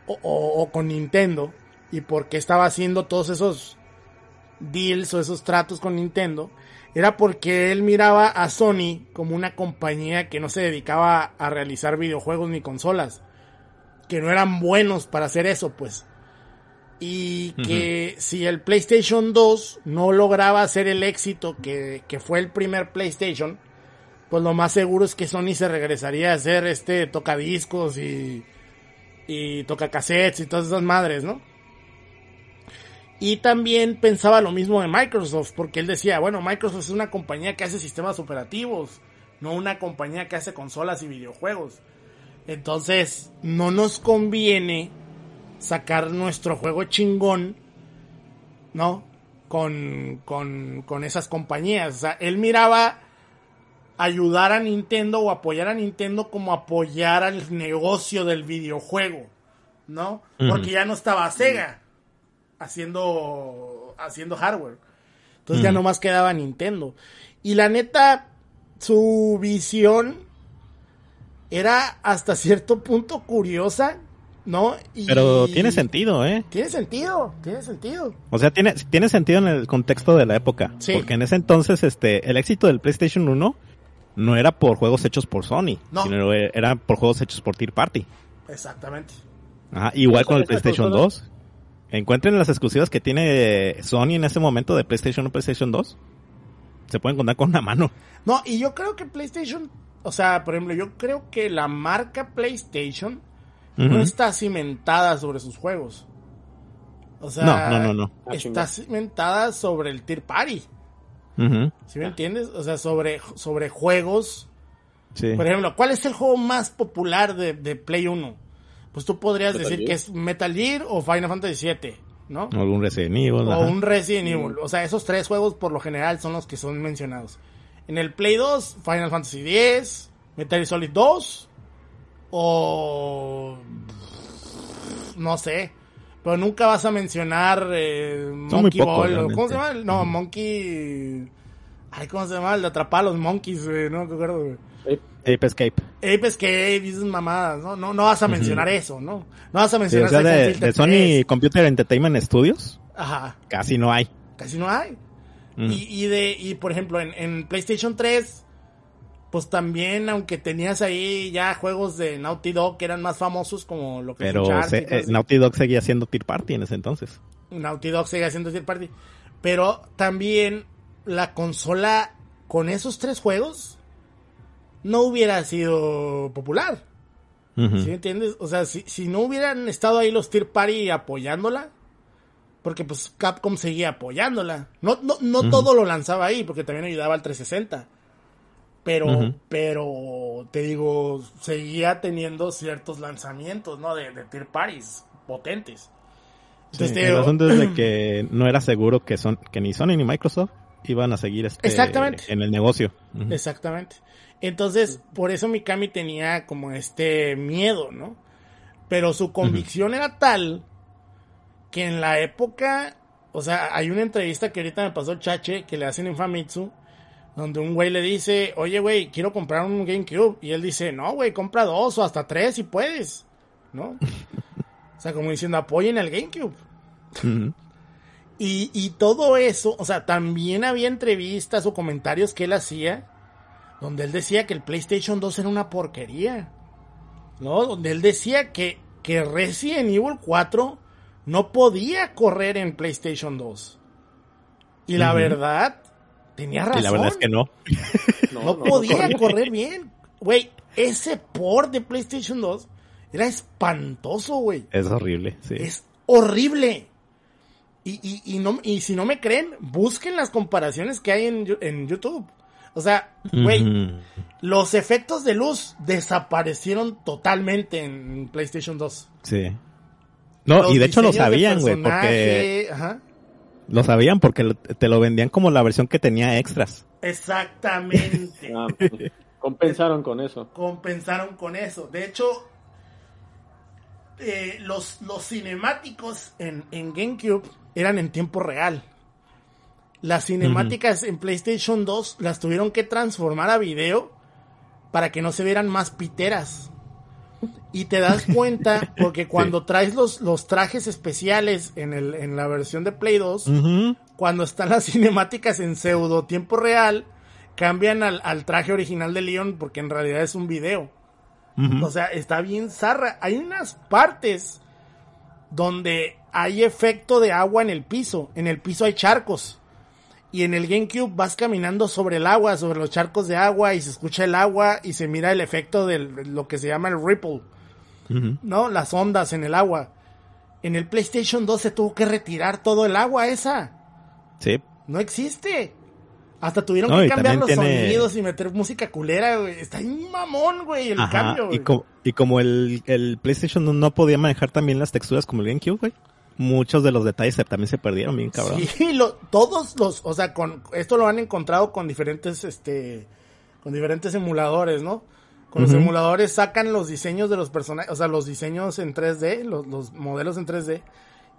o, con Nintendo y porque estaba haciendo todos esos deals o esos tratos con Nintendo era porque él miraba a Sony como una compañía que no se dedicaba a realizar videojuegos ni consolas, que no eran buenos para hacer eso, pues. Y que si el PlayStation 2 no lograba hacer el éxito que, que fue el primer PlayStation, pues lo más seguro es que Sony se regresaría a hacer este tocadiscos y, y toca cassettes y todas esas madres, ¿no? Y también pensaba lo mismo de Microsoft, porque él decía, bueno, Microsoft es una compañía que hace sistemas operativos, no una compañía que hace consolas y videojuegos. Entonces, no nos conviene sacar nuestro juego chingón, ¿no? Con, con, con esas compañías. O sea, él miraba ayudar a Nintendo o apoyar a Nintendo como apoyar al negocio del videojuego, ¿no? Porque ya no estaba Sega haciendo haciendo hardware. Entonces ya nomás quedaba Nintendo. Y la neta, su visión era hasta cierto punto curiosa ¿no? Pero tiene sentido, ¿eh? Tiene sentido, tiene sentido. O sea, tiene, tiene sentido en el contexto de la época. Sí. Porque en ese entonces, este, el éxito del PlayStation 1 no era por juegos hechos por Sony, sino era por juegos hechos por Tier Party. Exactamente. Ajá, igual con el PlayStation 2. Encuentren las exclusivas que tiene Sony en ese momento de PlayStation o PlayStation 2. Se pueden contar con una mano. No, y yo creo que PlayStation, o sea, por ejemplo, yo creo que la marca PlayStation no está cimentada sobre sus juegos. O sea, no, no, no, no. está cimentada sobre el Tier Party. ¿Sí me entiendes? O sea, sobre, sobre juegos. Por ejemplo, ¿cuál es el juego más popular de, Play 1? Pues tú podrías decir que es Metal Gear o Final Fantasy VII, ¿no? O un Resident Evil. O un Resident Evil. O sea, esos tres juegos por lo general son los que son mencionados. En el Play 2, Final Fantasy X, Metal Gear Solid 2 o... No sé. Pero nunca vas a mencionar eh, Monkey Ball. ¿Cómo se llama? No, Monkey. Ay, ¿cómo se llama? El de atrapar a los monkeys, güey. No me acuerdo, güey. Ape Escape. Ape Escape, dices mamadas, ¿no? No, no vas a mencionar eso, ¿no? No vas a mencionar sí, o sea, de, de Sony Computer Entertainment Studios. Ajá. Casi no hay. Casi no hay. Y, y, de, y por ejemplo, en, en, PlayStation 3, pues también, aunque tenías ahí ya juegos de Naughty Dog que eran más famosos como lo que Pero se, eh, Naughty Dog seguía siendo Tier Party en ese entonces. Naughty Dog seguía siendo Tier Party. Pero también la consola con esos tres juegos no hubiera sido popular. ¿Sí entiendes? O sea, si, si no hubieran estado ahí los Tier Party apoyándola, porque pues Capcom seguía apoyándola. No, no, no todo lo lanzaba ahí, porque también ayudaba al 360. Pero, pero, te digo, seguía teniendo ciertos lanzamientos, ¿no? De, de tier parties potentes. Entonces, sí, el asunto es de que no era seguro que, son, que ni Sony ni Microsoft iban a seguir este, Exactamente. en el negocio. Exactamente. Entonces, por eso Mikami tenía como este miedo, ¿no? Pero su convicción era tal que en la época, o sea, hay una entrevista que ahorita me pasó Chache que le hacen en Famitsu, donde un güey le dice, oye, güey, quiero comprar un GameCube. Y él dice, no, güey, compra dos o hasta tres si puedes, ¿no? o sea, como diciendo, apoyen al GameCube. y, y todo eso, o sea, también había entrevistas o comentarios que él hacía, donde él decía que el PlayStation 2 era una porquería, ¿no? Donde él decía que, que Resident Evil 4 no podía correr en PlayStation 2. Y la verdad, tenía razón. Y la verdad es que no. no, podía correr bien. Güey, ese port de PlayStation 2 era espantoso, güey. Es horrible, sí. Es horrible. Y, y, y, no, y si no me creen, busquen las comparaciones que hay en, en YouTube. O sea, güey, los efectos de luz desaparecieron totalmente en PlayStation 2. Sí. No, y de hecho lo sabían, güey, porque... Lo sabían porque te lo vendían como la versión que tenía extras. Exactamente. Ah, pues, compensaron con eso. Compensaron con eso. De hecho, eh, los, los cinemáticos en, en, GameCube eran en tiempo real. Las cinemáticas en PlayStation 2 las tuvieron que transformar a video para que no se vieran más piteras. Y te das cuenta porque cuando traes los, los trajes especiales en, el, en la versión de Play 2, cuando están las cinemáticas en pseudo tiempo real, cambian al, al traje original de Leon porque en realidad es un video. O sea, está bien zarra. Hay unas partes donde hay efecto de agua en el piso. En el piso hay charcos. Y en el GameCube vas caminando sobre el agua, sobre los charcos de agua, y se escucha el agua y se mira el efecto de lo que se llama el ripple. ¿No? Las ondas en el agua. En el PlayStation 2 se tuvo que retirar todo el agua esa. Sí. No existe. Hasta tuvieron que cambiar los sonidos y meter música culera, güey. Está un mamón, güey, el cambio, Y, y como el, el PlayStation no, podía manejar también las texturas como el GameCube, güey. Muchos de los detalles también se perdieron bien, cabrón. Sí, lo, todos los, o sea, con esto lo han encontrado con diferentes, este, con diferentes emuladores, ¿no? Con los emuladores sacan los diseños de los personajes, o sea, los diseños en 3D, los, los modelos en 3D.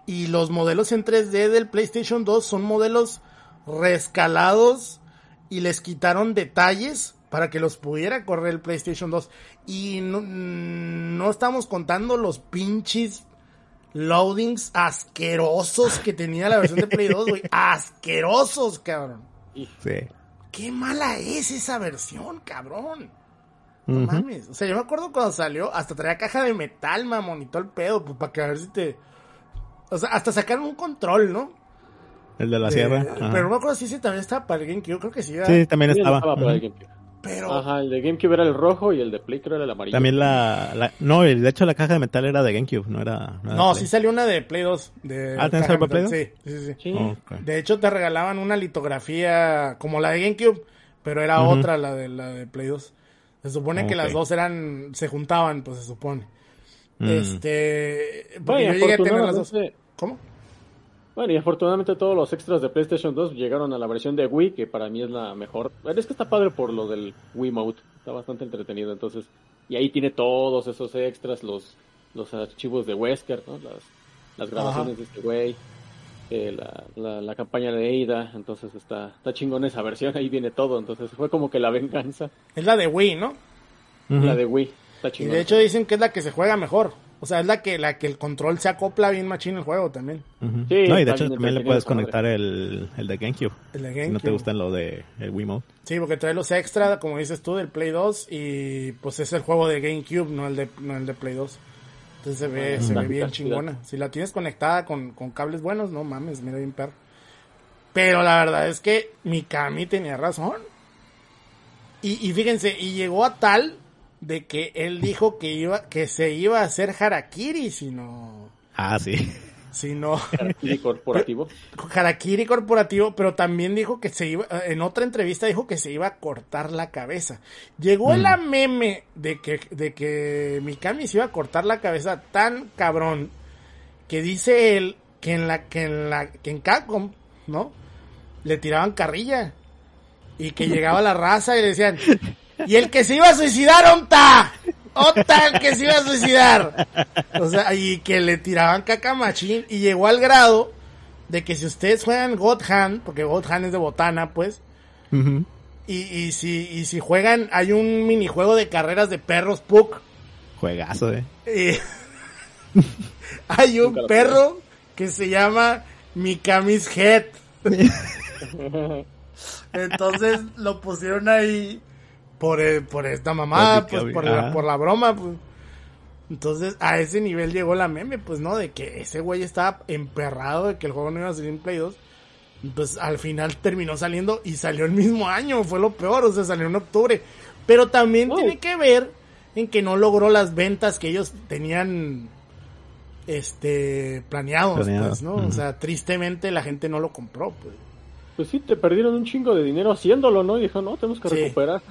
Y los modelos en 3D del PlayStation 2 son modelos rescalados y les quitaron detalles para que los pudiera correr el PlayStation 2. Y no, no estamos contando los pinches loadings asquerosos que tenía la versión de Play 2, güey. Asquerosos, cabrón. Sí. Qué mala es esa versión, cabrón. No mames. O sea, yo me acuerdo cuando salió, hasta traía caja de metal, mamón, y todo el pedo, pues para que a ver si te. O sea, hasta sacaron un control, ¿no? El de la sierra. Pero no me acuerdo si ese también estaba para el GameCube. Yo creo que sí. Sí, también estaba. para el GameCube. Pero... Ajá, el de GameCube era el rojo y el de Play creo era el amarillo. También la, la... No, de hecho la caja de metal era de GameCube, no era... No, sí salió una de Play 2. De ah, ¿tenés para Play 2? Sí, sí, sí. De hecho te regalaban una litografía como la de GameCube, pero era otra la de la de Play 2. Se supone que las dos eran... se juntaban, pues se supone. Mm. Este... Porque yo llegué a tener las dos... ¿Cómo? Bueno, y afortunadamente todos los extras de PlayStation 2 llegaron a la versión de Wii, que para mí es la mejor. Es que está padre por lo del Wii Mode, está bastante entretenido, entonces. Y ahí tiene todos esos extras, los, los archivos de Wesker, ¿no? las, las grabaciones de este güey. eh, la, la, campaña de Ada, entonces está, está chingón esa versión, ahí viene todo, entonces fue como que la venganza. Es la de Wii, ¿no? La de Wii, está chingón. Y de hecho dicen que es la que se juega mejor. O sea, es la que la que el control se acopla bien machín el juego también. sí, no, y de hecho también le puedes conectar el, el de GameCube. El de GameCube. Si no te gustan lo de el Wiimote. Sí, porque trae los extra, como dices tú, del Play 2 y pues es el juego de GameCube, no el de, no el de Play 2. Entonces se ve, se ve bien chingona. Si la tienes conectada con, con cables buenos, no mames, mira bien perro. Pero la verdad es que Mikami tenía razón. Y, y fíjense, y llegó a tal de que él dijo que iba, que se iba a hacer harakiri si no. Ah, sí. Si no. Harakiri corporativo. Harakiri corporativo, pero también dijo que se iba, en otra entrevista dijo que se iba a cortar la cabeza. Llegó mm. meme de que, de que Mikami se iba a cortar la cabeza tan cabrón que dice él que en la, que en la, que en Capcom, ¿no? Le tiraban carrilla. Y que llegaba la raza y le decían, y el que se iba a suicidar, ¡onta! ¡Onta el que se iba a suicidar! O sea, y que le tiraban caca machín. Y llegó al grado de que si ustedes juegan God Hand, porque God Hand es de botana, pues. y, y, si, y si juegan, hay un minijuego de carreras de perros Puck. Juegazo, eh. hay un perro que se llama Mikami's Head. Entonces lo pusieron ahí por, por esta mamá, pues por la, por la broma, pues. Entonces, a ese nivel llegó la meme, pues, ¿no? De que ese güey estaba emperrado de que el juego no iba a salir en Play 2. Pues al final terminó saliendo y salió el mismo año, fue lo peor, o sea, salió en octubre. Pero también tiene que ver en que no logró las ventas que ellos tenían este planeados, pues, ¿no? O sea, tristemente la gente no lo compró, pues. Pues sí, te perdieron un chingo de dinero haciéndolo, ¿no? Y dijo, no, tenemos que recuperar.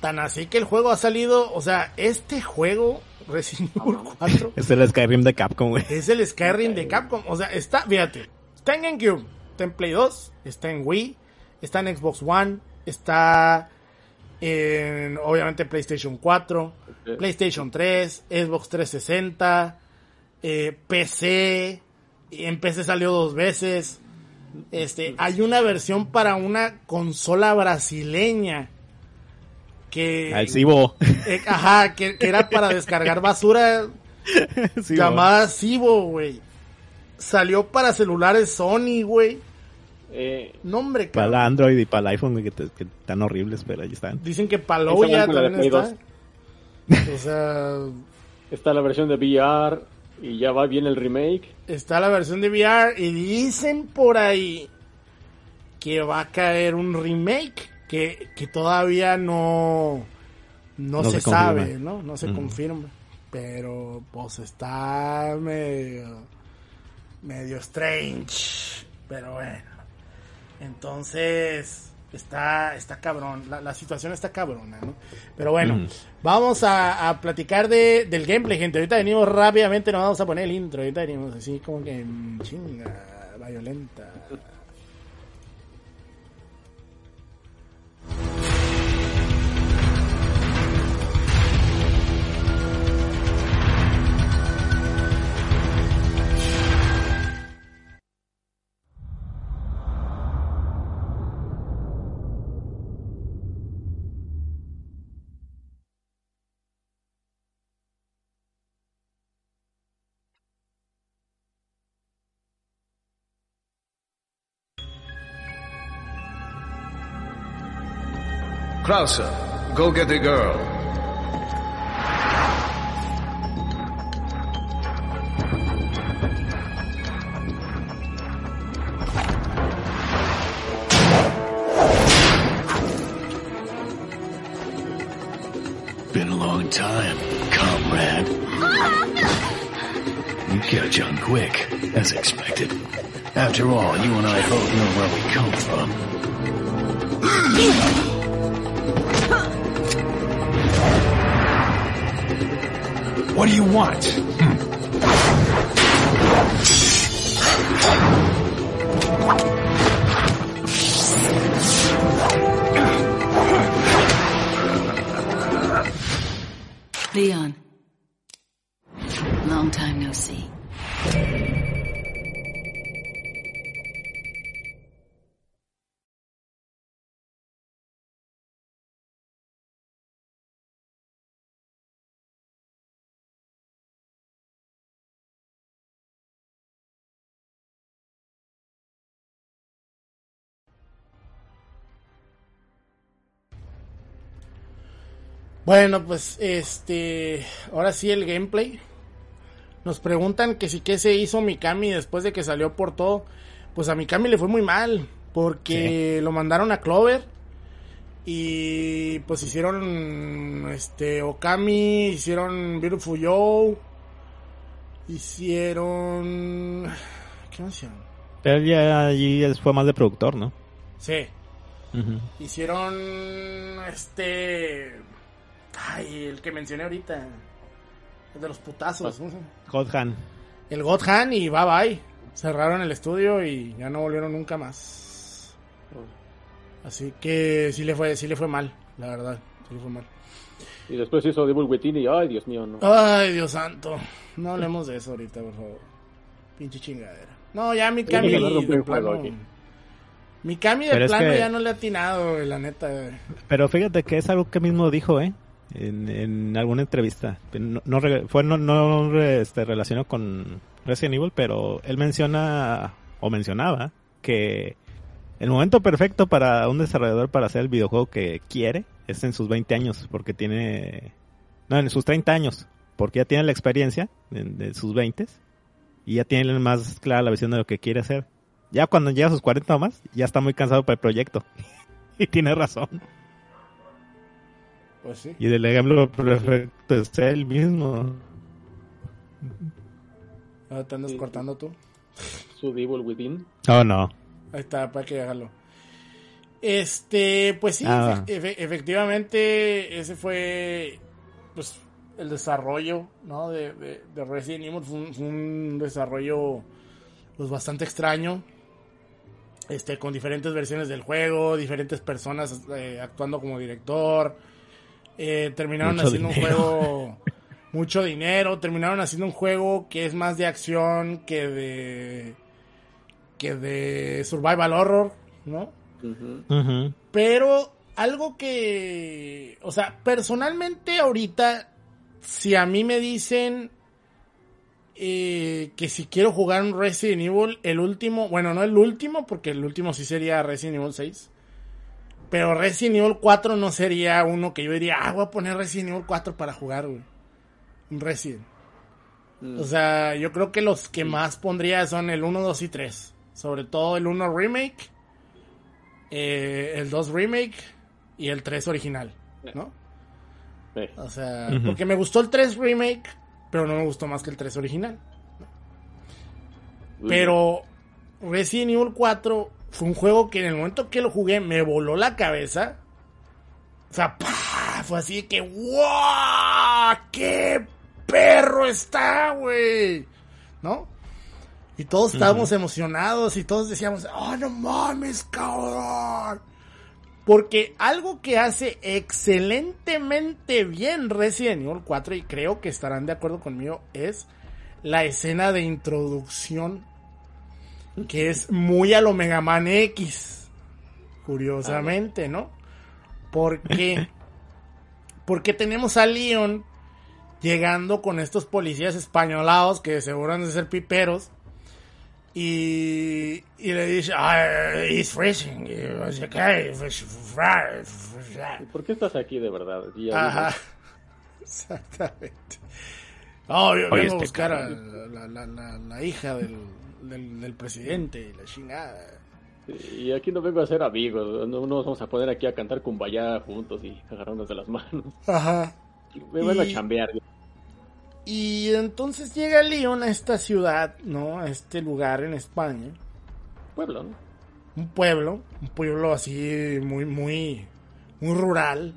Tan así que el juego ha salido, o sea, este juego Resident Evil 4 es el Skyrim de Capcom, güey. Es el Skyrim de Capcom, o sea, está, fíjate, está en GameCube, está en Play 2, está en Wii, está en Xbox One, está en obviamente PlayStation 4, PlayStation 3, Xbox 360, eh, PC, en PC salió dos veces. Este, hay una versión para una consola brasileña que al Cibo. Eh, ajá, que, era para descargar basura llamada Cibo, güey. Salió para celulares Sony, güey. Eh, Nombre, Para la Android y para el iPhone, que, están horribles, pero ahí están. Dicen que para ya también está. O sea... Está la versión de VR y ya va bien el remake. Está la versión de VR y dicen por ahí que va a caer un remake que, que todavía no, no, se, sabe, ¿no? No se confirma. Pero pues está medio, medio strange. Pero bueno. Entonces, está, está cabrón, la, situación está cabrona, ¿no? Pero bueno, vamos a, platicar de, del gameplay, gente. Ahorita venimos rápidamente, nos vamos a poner el intro. Ahorita venimos así como que chinga, violenta. Krauser, go get the girl. Been a long time, comrade. you catch on quick, as expected. After all, you and I both know where we come from. What do you want? Leon. Bueno, pues este, ahora sí el gameplay. Nos preguntan que si qué se hizo Mikami después de que salió por todo. Pues a Mikami le fue muy mal, porque lo mandaron a Clover y pues hicieron este Okami, hicieron Beautiful Joe, hicieron ¿qué más hicieron? Él ya allí fue más de productor, ¿no? Sí. Hicieron este ay, el que mencioné ahorita, el de los putazos, Godhan. El Godhan y bye bye. Cerraron el estudio y ya no volvieron nunca más. Así que sí le fue, sí le fue mal, la verdad. Sí le fue mal. Y después hizo Devil Within y ay, Dios mío, no. Ay, Dios santo. No hablemos de eso ahorita, por favor. Pinche chingadera. No, ya mi Cami de plano. Mi Cami de plano ya no le ha atinado, la neta. Pero fíjate que es algo que mismo dijo, ¿eh? En, alguna entrevista. No, no fue no, no este, con Resident Evil, pero él menciona o mencionaba que el momento perfecto para un desarrollador para hacer el videojuego que quiere es en sus 20 años, porque tiene... No, en sus 30 años, porque ya tiene la experiencia de, sus 20 y ya tiene más clara la visión de lo que quiere hacer. Ya cuando llega a sus 40 o más, ya está muy cansado para el proyecto. y tiene razón. Pues sí. Y el ejemplo perfecto es él mismo. Ah, ¿Te andas cortando tú? Su Devil Within. Oh, no. Ahí está, para que déjalo. Este, pues sí, ah. efectivamente, ese fue pues el desarrollo, ¿no? De, de, Resident Evil fue un, desarrollo pues bastante extraño. Este, con diferentes versiones del juego, diferentes personas eh, actuando como director. Eh, terminaron haciendo un juego mucho dinero. Terminaron haciendo un juego que es más de acción que de que de survival horror, ¿no? Pero algo que, o sea, personalmente ahorita, si a mí me dicen eh, que si quiero jugar un Resident Evil, el último, bueno, no el último, porque el último sí sería Resident Evil 6. Pero Resident Evil 4 no sería uno que yo diría, ah, voy a poner Resident Evil 4 para jugar, güey. Un Resident. Mm. O sea, yo creo que los que más pondría son el 1, 2 y 3. Sobre todo el 1 remake, eh, el 2 remake y el 3 original, ¿no? O sea, porque me gustó el 3 remake, pero no me gustó más que el 3 original. Pero Resident Evil 4 fue un juego que en el momento que lo jugué me voló la cabeza. O sea, fue así que ¡wow! ¡Qué perro está, güey! ¿No? Y todos estábamos emocionados y todos decíamos, oh, no mames, cabrón. Porque algo que hace excelentemente bien Resident Evil 4, y creo que estarán de acuerdo conmigo, es la escena de introducción, que es muy a lo Mega Man X, curiosamente, ¿no? Porque, porque tenemos a Leon llegando con estos policías españolados que seguro han de ser piperos y, y le dice, ah, it's freezing. Y ¿Por qué estás aquí de verdad? Ajá. Exactamente. Oh, yo vengo a este buscar a la, la, la, la hija del, del, del, presidente, la chingada. Y aquí no vengo a ser amigos, no nos vamos a poner aquí a cantar cumbaya juntos y agarrarnos de las manos. Ajá. Me vengo a chambear. Y entonces llega León a esta ciudad, ¿no? A este lugar en España. Pueblo, ¿no? Un pueblo, un pueblo así muy, muy, muy rural.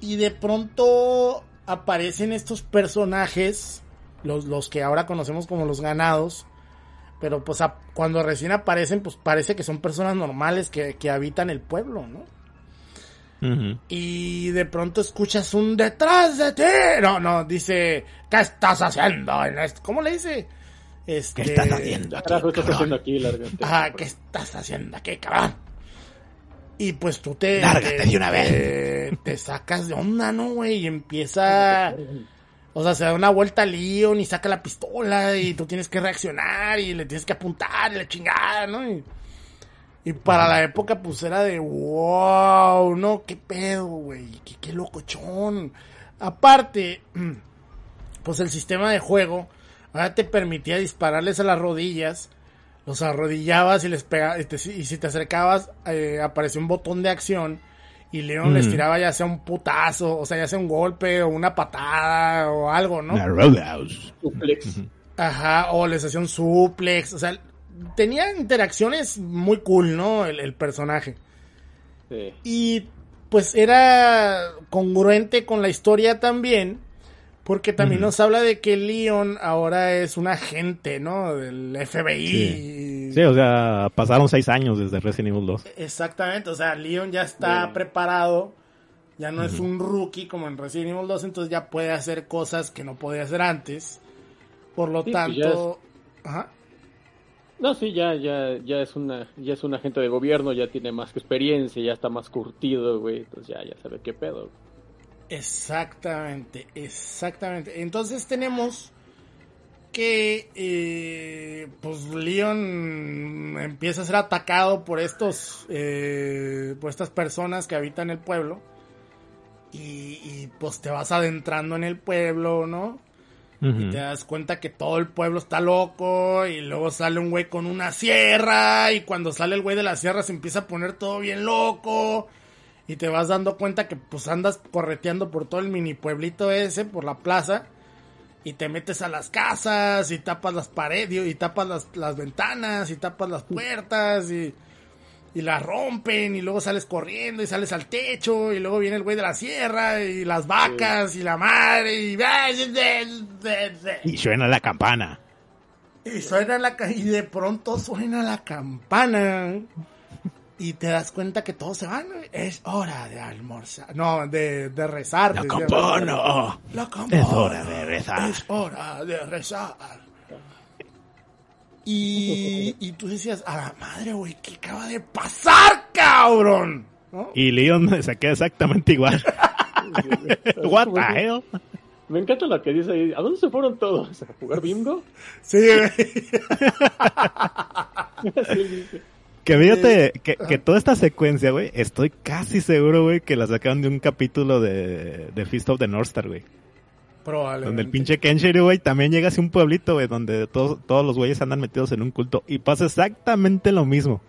Y de pronto aparecen estos personajes, los, los que ahora conocemos como los ganados. Pero pues cuando recién aparecen, pues parece que son personas normales que, que habitan el pueblo, ¿no? Y de pronto escuchas un detrás de ti. No, no, dice, ¿qué estás haciendo? En ¿Cómo le dice? Este... ¿Qué estás haciendo aquí? ¿Qué estás haciendo aquí, Ajá, ¿qué estás haciendo aquí, cabrón? Y pues tú te... Lárgate de una vez. Te, sacas de onda, ¿no, güey? Y empieza... O sea, se da una vuelta a Leon y saca la pistola y tú tienes que reaccionar y le tienes que apuntar y la chingada, ¿no? Y, Y para la época, pues era de wow, no, qué pedo, güey, qué, qué locochón. Aparte, pues el sistema de juego ahora te permitía dispararles a las rodillas, los arrodillabas y les pegabas, y, si te acercabas, eh, aparecía un botón de acción y Leon les tiraba ya sea un putazo, o sea, ya sea un golpe o una patada o algo, ¿no? Suplex. Ajá, o les hacía un suplex, o sea, tenía interacciones muy cool, ¿no? El, personaje. Sí. Y pues era congruente con la historia también, porque también nos habla de que Leon ahora es un agente, ¿no? Del FBI. Sí. O sea, pasaron seis años desde Resident Evil 2. Exactamente, o sea, Leon ya está preparado, ya no es un rookie como en Resident Evil 2, entonces ya puede hacer cosas que no podía hacer antes. Por lo pues tanto... Ajá. No, sí, ya, ya, ya es una, ya es un agente de gobierno, ya tiene más experiencia, ya está más curtido, güey, entonces ya, ya sabe qué pedo. Exactamente, exactamente. Entonces tenemos que, eh, pues Leon empieza a ser atacado por estos, eh, por estas personas que habitan el pueblo. Y, y pues te vas adentrando en el pueblo, ¿no? Y te das cuenta que todo el pueblo está loco y luego sale un güey con una sierra y cuando sale el güey de la sierra se empieza a poner todo bien loco. Y te vas dando cuenta que pues andas correteando por todo el mini pueblito ese, por la plaza y te metes a las casas y tapas las paredes y tapas las, las ventanas y tapas las puertas y y la rompen y luego sales corriendo y sales al techo y luego viene el güey de la sierra y las vacas y la madre y... Y suena la campana. Y suena la y de pronto suena la campana y te das cuenta que todos se van. Es hora de almorzar. No, de, de rezar. La campana. La campana. Es hora de rezar. Es hora de rezar. Y, y tú decías, a la madre, güey, ¿qué acaba de pasar, cabrón? Y Leon se queda exactamente igual. What the hell? Me encanta lo que dice ahí. ¿A dónde se fueron todos? ¿A jugar bingo? Sí, güey. que fíjate que, que, toda esta secuencia, güey, estoy casi seguro, güey, que la sacaron de un capítulo de, de Feast of the North Star, güey. Donde el pinche Kenshiro, güey, también llega hacia un pueblito, güey, donde todos, todos los güeyes andan metidos en un culto. Y pasa exactamente lo mismo.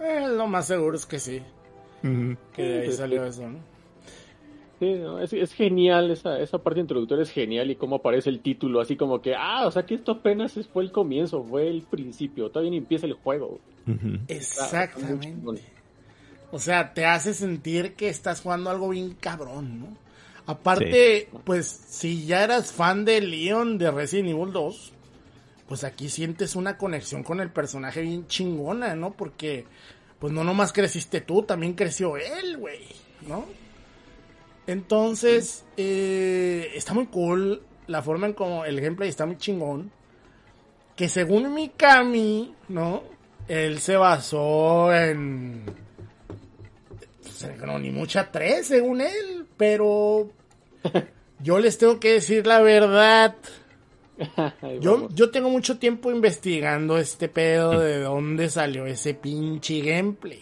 Eh, lo más seguro es que sí. Que de ahí salió eso, ¿no? Sí, es, es, genial, esa, esa parte introductoria es genial y cómo aparece el título, así como que, ah, o sea que esto apenas fue el comienzo, fue el principio, todavía ni empieza el juego. Exactamente. O sea, te hace sentir que estás jugando algo bien cabrón, ¿no? Aparte, pues si ya eras fan de Leon de Resident Evil 2, pues aquí sientes una conexión con el personaje bien chingona, ¿no? Porque, pues no nomás creciste tú, también creció él, güey, ¿no? Entonces, eh, está muy cool la forma en como el gameplay está muy chingón. Que según Mikami, ¿no? Él se basó en no, ni mucha tres, según él, pero yo les tengo que decir la verdad. Yo, yo tengo mucho tiempo investigando este pedo de dónde salió ese pinche gameplay.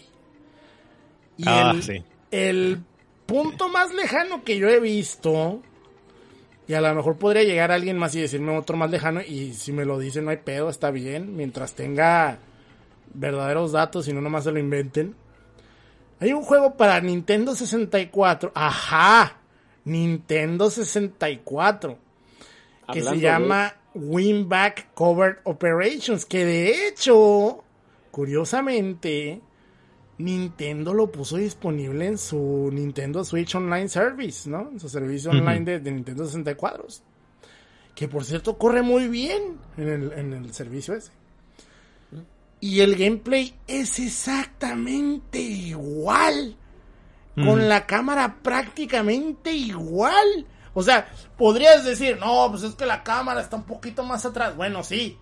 Y ah, el, el punto más lejano que yo he visto, y a lo mejor podría llegar alguien más y decirme otro más lejano, y si me lo dice no hay pedo, está bien, mientras tenga verdaderos datos y no nomás se lo inventen. Hay un juego para Nintendo 64. Ajá. Nintendo 64. Que se llama Winback Covered Operations. Que de hecho, curiosamente, Nintendo lo puso disponible en su Nintendo Switch Online Service, ¿no? En su servicio online de, Nintendo 64. Que por cierto corre muy bien en el, en el servicio ese. Y el gameplay es exactamente igual. Con la cámara prácticamente igual. O sea, podrías decir, no, pues es que la cámara está un poquito más atrás. Bueno, sí.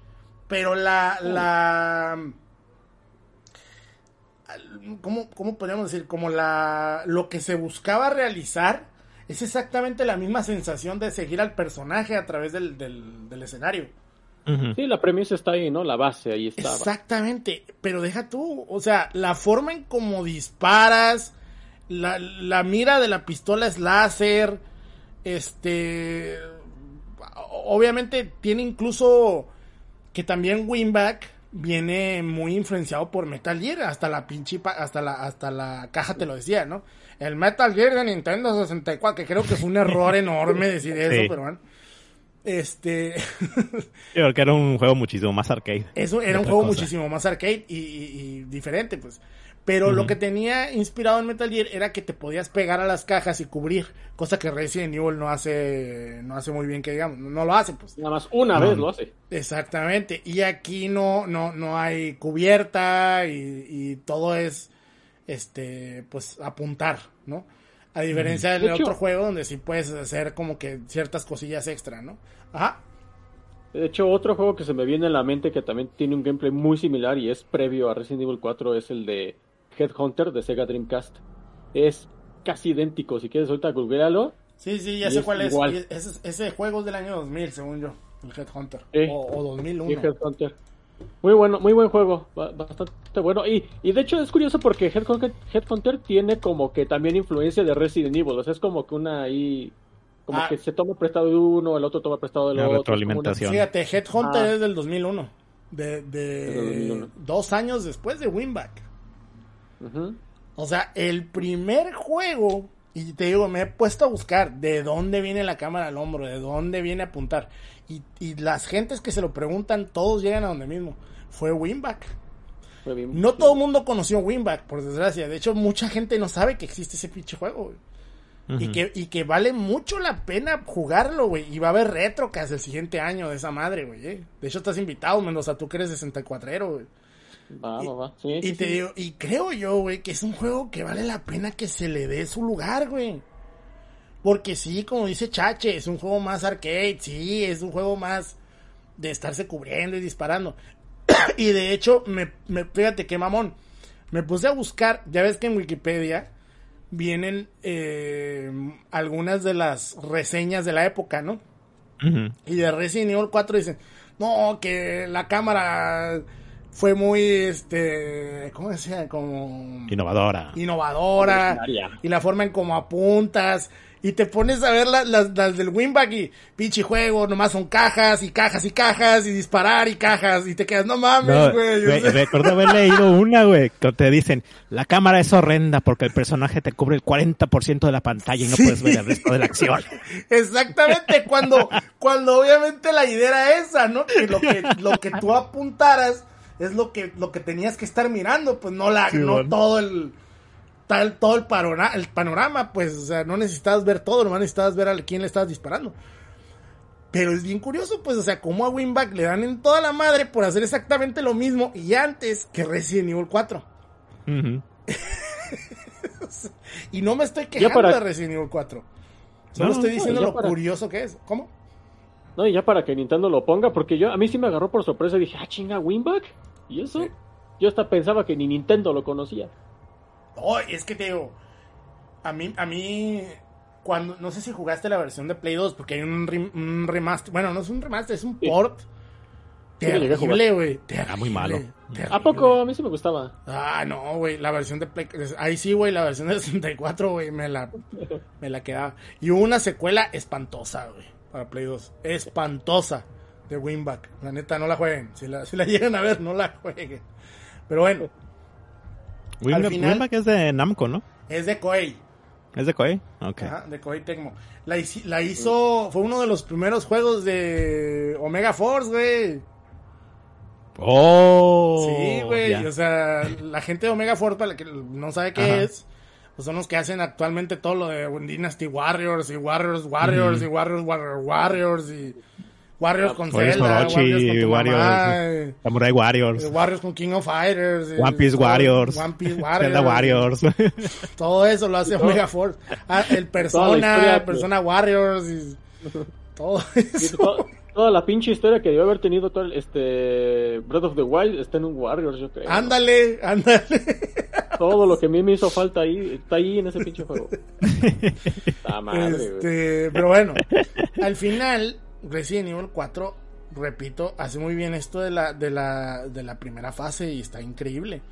Pero la. la ¿cómo, ¿Cómo podríamos decir? Como la. Lo que se buscaba realizar es exactamente la misma sensación de seguir al personaje a través del, del, del escenario. Sí, la premisa está ahí, ¿no? La base ahí está. Exactamente, pero deja tú, o sea, la forma en cómo disparas, la, la mira de la pistola es láser, este, obviamente tiene incluso que también Winback viene muy influenciado por Metal Gear, hasta la pinche, hasta la, hasta la caja te lo decía, ¿no? El Metal Gear de Nintendo 64, que creo que fue un error enorme decir eso, pero bueno. Este. Yo creo que era un juego muchísimo más arcade. Eso era un juego muchísimo más arcade y, diferente, pues. Pero lo que tenía inspirado en Metal Gear era que te podías pegar a las cajas y cubrir, cosa que Resident Evil no hace, no hace muy bien que digamos, no lo hace, pues. Nada más una vez lo hace. Exactamente. Y aquí no, no, no hay cubierta y, y todo es, este, pues apuntar, ¿no? A diferencia del otro juego donde sí puedes hacer como que ciertas cosillas extra, ¿no? Ajá. De hecho, otro juego que se me viene a la mente que también tiene un gameplay muy similar y es previo a Resident Evil 4 es el de Headhunter de Sega Dreamcast. Es casi idéntico, si quieres ahorita googlealo. Sí, sí, ya sé cuál es. Ese, ese, juego es del año 2000, según yo, el Headhunter. O, o 2001. Sí, Headhunter. Muy bueno, muy buen juego, bastante bueno. Y, y de hecho es curioso porque Headhunter, tiene como que también influencia de Resident Evil, o sea, es como que una ahí, como ah. que se toma prestado de uno, el otro toma prestado del otro. Retroalimentación. Fíjate, Headhunter ah. es del 2001, de, de dos años después de Winback. O sea, el primer juego, y te digo, me he puesto a buscar de dónde viene la cámara al hombro, de dónde viene a apuntar. Y, las gentes que se lo preguntan, todos llegan a donde mismo. Fue Winback. No todo el mundo conoció Winback, por desgracia. De hecho, mucha gente no sabe que existe ese pinche juego, y, que, y que vale mucho la pena jugarlo, güey. Y va a haber retro casi el siguiente año de esa madre, güey. Eh. De hecho, estás invitado, Mendoza, tú que eres 64 güey. Va, va, va. y te digo, y creo yo, güey, que es un juego que vale la pena que se le dé su lugar, güey. Porque sí, como dice Chache, es un juego más arcade, sí, es un juego más de estarse cubriendo y disparando. y de hecho, me, me, fíjate qué mamón, me puse a buscar, ya ves que en Wikipedia vienen eh, algunas de las reseñas de la época, ¿no? Y de Resident Evil 4 dicen, no, que la cámara fue muy, este, ¿cómo decía? Como... Innovadora. Innovadora. Y la forma en cómo apuntas y te pones a ver las, las, del Winback y pinche juego, nomás son cajas y cajas y cajas y disparar y cajas y te quedas, no mames, güey. recuerdo haber leído una, güey, que te dicen, la cámara es horrenda porque el personaje te cubre el 40% de la pantalla y no puedes ver el resto de la acción. Exactamente, cuando, cuando obviamente la idea era esa, ¿no? Que lo que, lo que tú apuntaras es lo que, lo que tenías que estar mirando, pues no la, no todo el todo el, panorama, el panorama, pues, o sea, no necesitabas ver todo, nomás necesitabas ver a quién le estabas disparando. Pero es bien curioso, pues, o sea, como a Winback le dan en toda la madre por hacer exactamente lo mismo y antes que Resident Evil 4. y no me estoy quejando de Resident Evil 4. Solo estoy diciendo lo curioso que es. ¿Cómo? No, y ya para que Nintendo lo ponga, porque yo a mí sí me agarró por sorpresa y dije, ah, chinga, Winback. ¿Y eso? Yo hasta pensaba que ni Nintendo lo conocía. Oh, es que te digo, a mí, a mí, cuando, no sé si jugaste la versión de Play 2, porque hay un, remaster, bueno, no es un remaster, es un port. Terrible, güey. Era muy malo. ¿A poco? A mí sí me gustaba. Ah, no, güey. La versión de Play. Ahí sí, güey. La versión de 64, güey. Me la, me la quedaba. Y hubo una secuela espantosa, güey. Para Play 2. Espantosa. De Winback. La neta, no la jueguen. Si la, si la llegan a ver, no la jueguen. Pero bueno. Winback es de Namco, ¿no? Es de Koei. ¿Es de Koei? Ok. Ajá, de Koei Tecmo. La, la hizo, fue uno de los primeros juegos de Omega Force, güey. Oh. Sí, güey. O sea, la gente de Omega Force, para la que no sabe qué es, pues son los que hacen actualmente todo lo de Dynasty Warriors y Warriors Warriors y Warriors Warriors Warriors y Warriors con Zelda, Warriors con Warriors, Samurai Warriors, Warriors con King of Fighters, One Piece Warriors, One Piece Warriors, Zelda Warriors. Todo eso lo hace Omega Force. Ah, el Persona, Persona Warriors y todo eso. Toda, la pinche historia que debe haber tenido todo el, este Breath of the Wild está en un Warriors, yo creo. Ándale, ándale. Todo lo que a mí me hizo falta ahí está ahí en ese pinche juego. Está madre, este, pero bueno, al final Resident Evil 4 repito, hace muy bien esto de la, de la, de la primera fase y está increíble.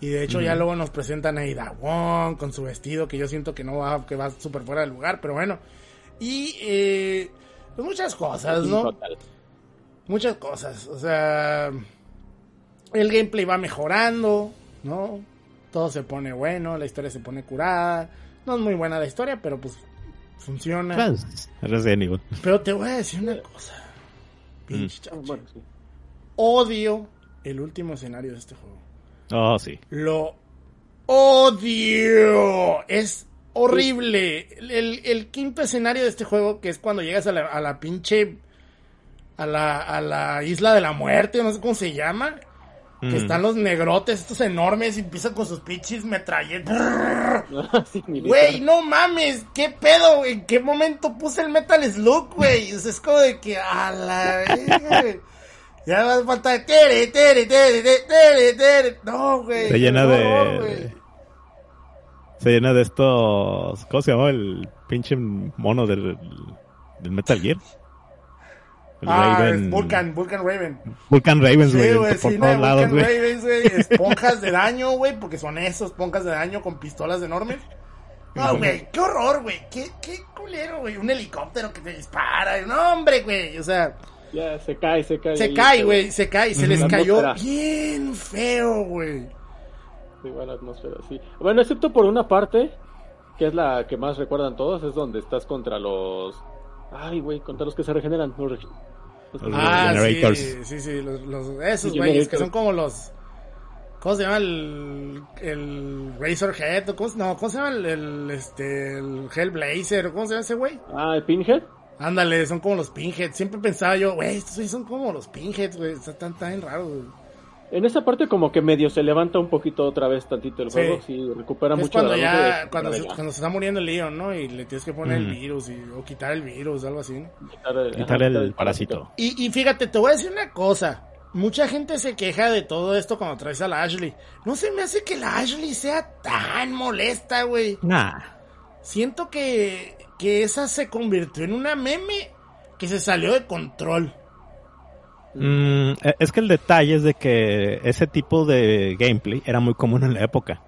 Y de hecho ya luego nos presentan a Ida Wong con su vestido que yo siento que no va, que va súper fuera del lugar, pero bueno. Y eh, pues muchas cosas, ¿no? Muchas cosas. O sea, el gameplay va mejorando, ¿no? Todo se pone bueno, la historia se pone curada. No es muy buena la historia, pero pues funciona. Pues, pero te voy a decir una cosa. Pinche mm. Odio el último escenario de este juego. Oh, sí. Lo odio. Es horrible. El, quinto escenario de este juego, que es cuando llegas a la, a la pinche. A la, a la isla de la muerte, no sé cómo se llama. Que mm. están los negrotes, estos enormes, y empiezan con sus pinches metralletas. Güey, no mames, ¿qué pedo? ¿En qué momento puse el Metal Slug, güey? es como de que a la. Ya va a faltar. Tere, tere, tere, tere, tere. No, güey. Se llena de. Se llena de estos. ¿Cómo se llama el pinche mono del, del Metal Gear? El ah, Raven. Vulcan, Vulcan Raven. Vulcan Ravens, güey. Sí, güey, por sí, todos lados, Vulcan Ravens, güey. Esponjas de daño, güey, porque son esos, esponjas de daño con pistolas enormes. No, güey, qué horror, güey. Qué, qué culero, güey. Un helicóptero que te dispara. No, hombre, güey. O sea. Ya, se cae, se cae. Se cae, güey, se cae. Se les cayó bien feo, güey. Sí, buena atmósfera, sí. Bueno, excepto por una parte, que es la que más recuerdan todos, es donde estás contra los... Ay, güey, contra los que se regeneran. Los, ah, generators. sí, sí, sí, los, los esos güeyes que son como los... ¿Cómo se llama el, el Razorhead? ¿Cómo, no, ¿cómo se llama el, el, este, el Hellblazer? ¿Cómo se llama ese güey? Ah, el Pinhead. Ándale, son como los pinheads. Siempre pensaba yo, güey, estos son como los pinheads, güey. Están tan raros, güey. En esa parte como que medio se levanta un poquito otra vez tantito el juego, sí, recupera es mucho. Cuando ya, cuando se, cuando se está muriendo el Leon, ¿no? Y le tienes que poner el virus y, o quitar el virus, algo así. Quitar el, parásito. Y, y fíjate, te voy a decir una cosa. Mucha gente se queja de todo esto cuando traes a la Ashley. No se me hace que la Ashley sea tan molesta, güey. Nah. Siento que, que esa se convirtió en una meme que se salió de control. Mm, e, es que el detalle es de que ese tipo de gameplay era muy común en la época.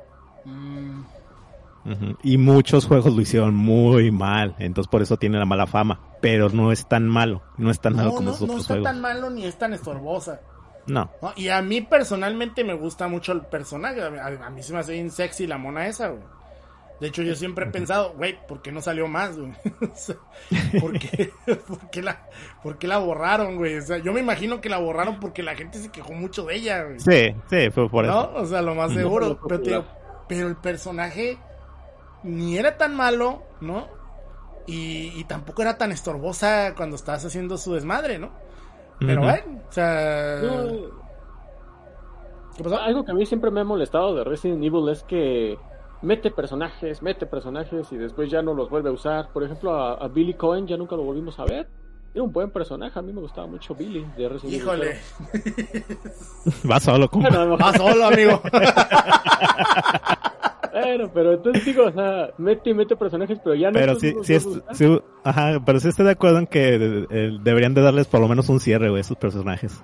Mm. Y muchos juegos lo hicieron muy mal, entonces por eso tiene la mala fama. Pero no es tan malo, no es tan malo como no, otros juegos. No es tan malo ni es tan estorbosa. No. Y a mí personalmente me gusta mucho el personaje. A, mí se me hace bien sexy la mona esa, güey. De hecho, yo siempre he pensado, güey, ¿por qué no salió más, güey? ¿por, qué, la, ¿por, qué, la, borraron, güey? O sea, yo me imagino que la borraron porque la gente se quejó mucho de ella, güey. Sí, sí, fue por eso. ¿No? O sea, lo más seguro. pero, pero, el personaje ni era tan malo, ¿no? Y, y, tampoco era tan estorbosa cuando estabas haciendo su desmadre, ¿no? Pero bueno, o sea... ¿Qué pasó? Algo que a mí siempre me ha molestado de Resident Evil es que mete personajes, mete personajes y después ya no los vuelve a usar. Por ejemplo, a, Billy Cohen ya nunca lo volvimos a ver. Era un buen personaje, a mí me gustaba mucho Billy de Resident Híjole. Va solo, Va solo, amigo. bueno, pero entonces digo, o sea, mete y mete personajes, pero ya no. Pero sí, sí, sí, ajá, pero sí estoy de acuerdo en que eh, deberían de darles por lo menos un cierre, güey, esos personajes.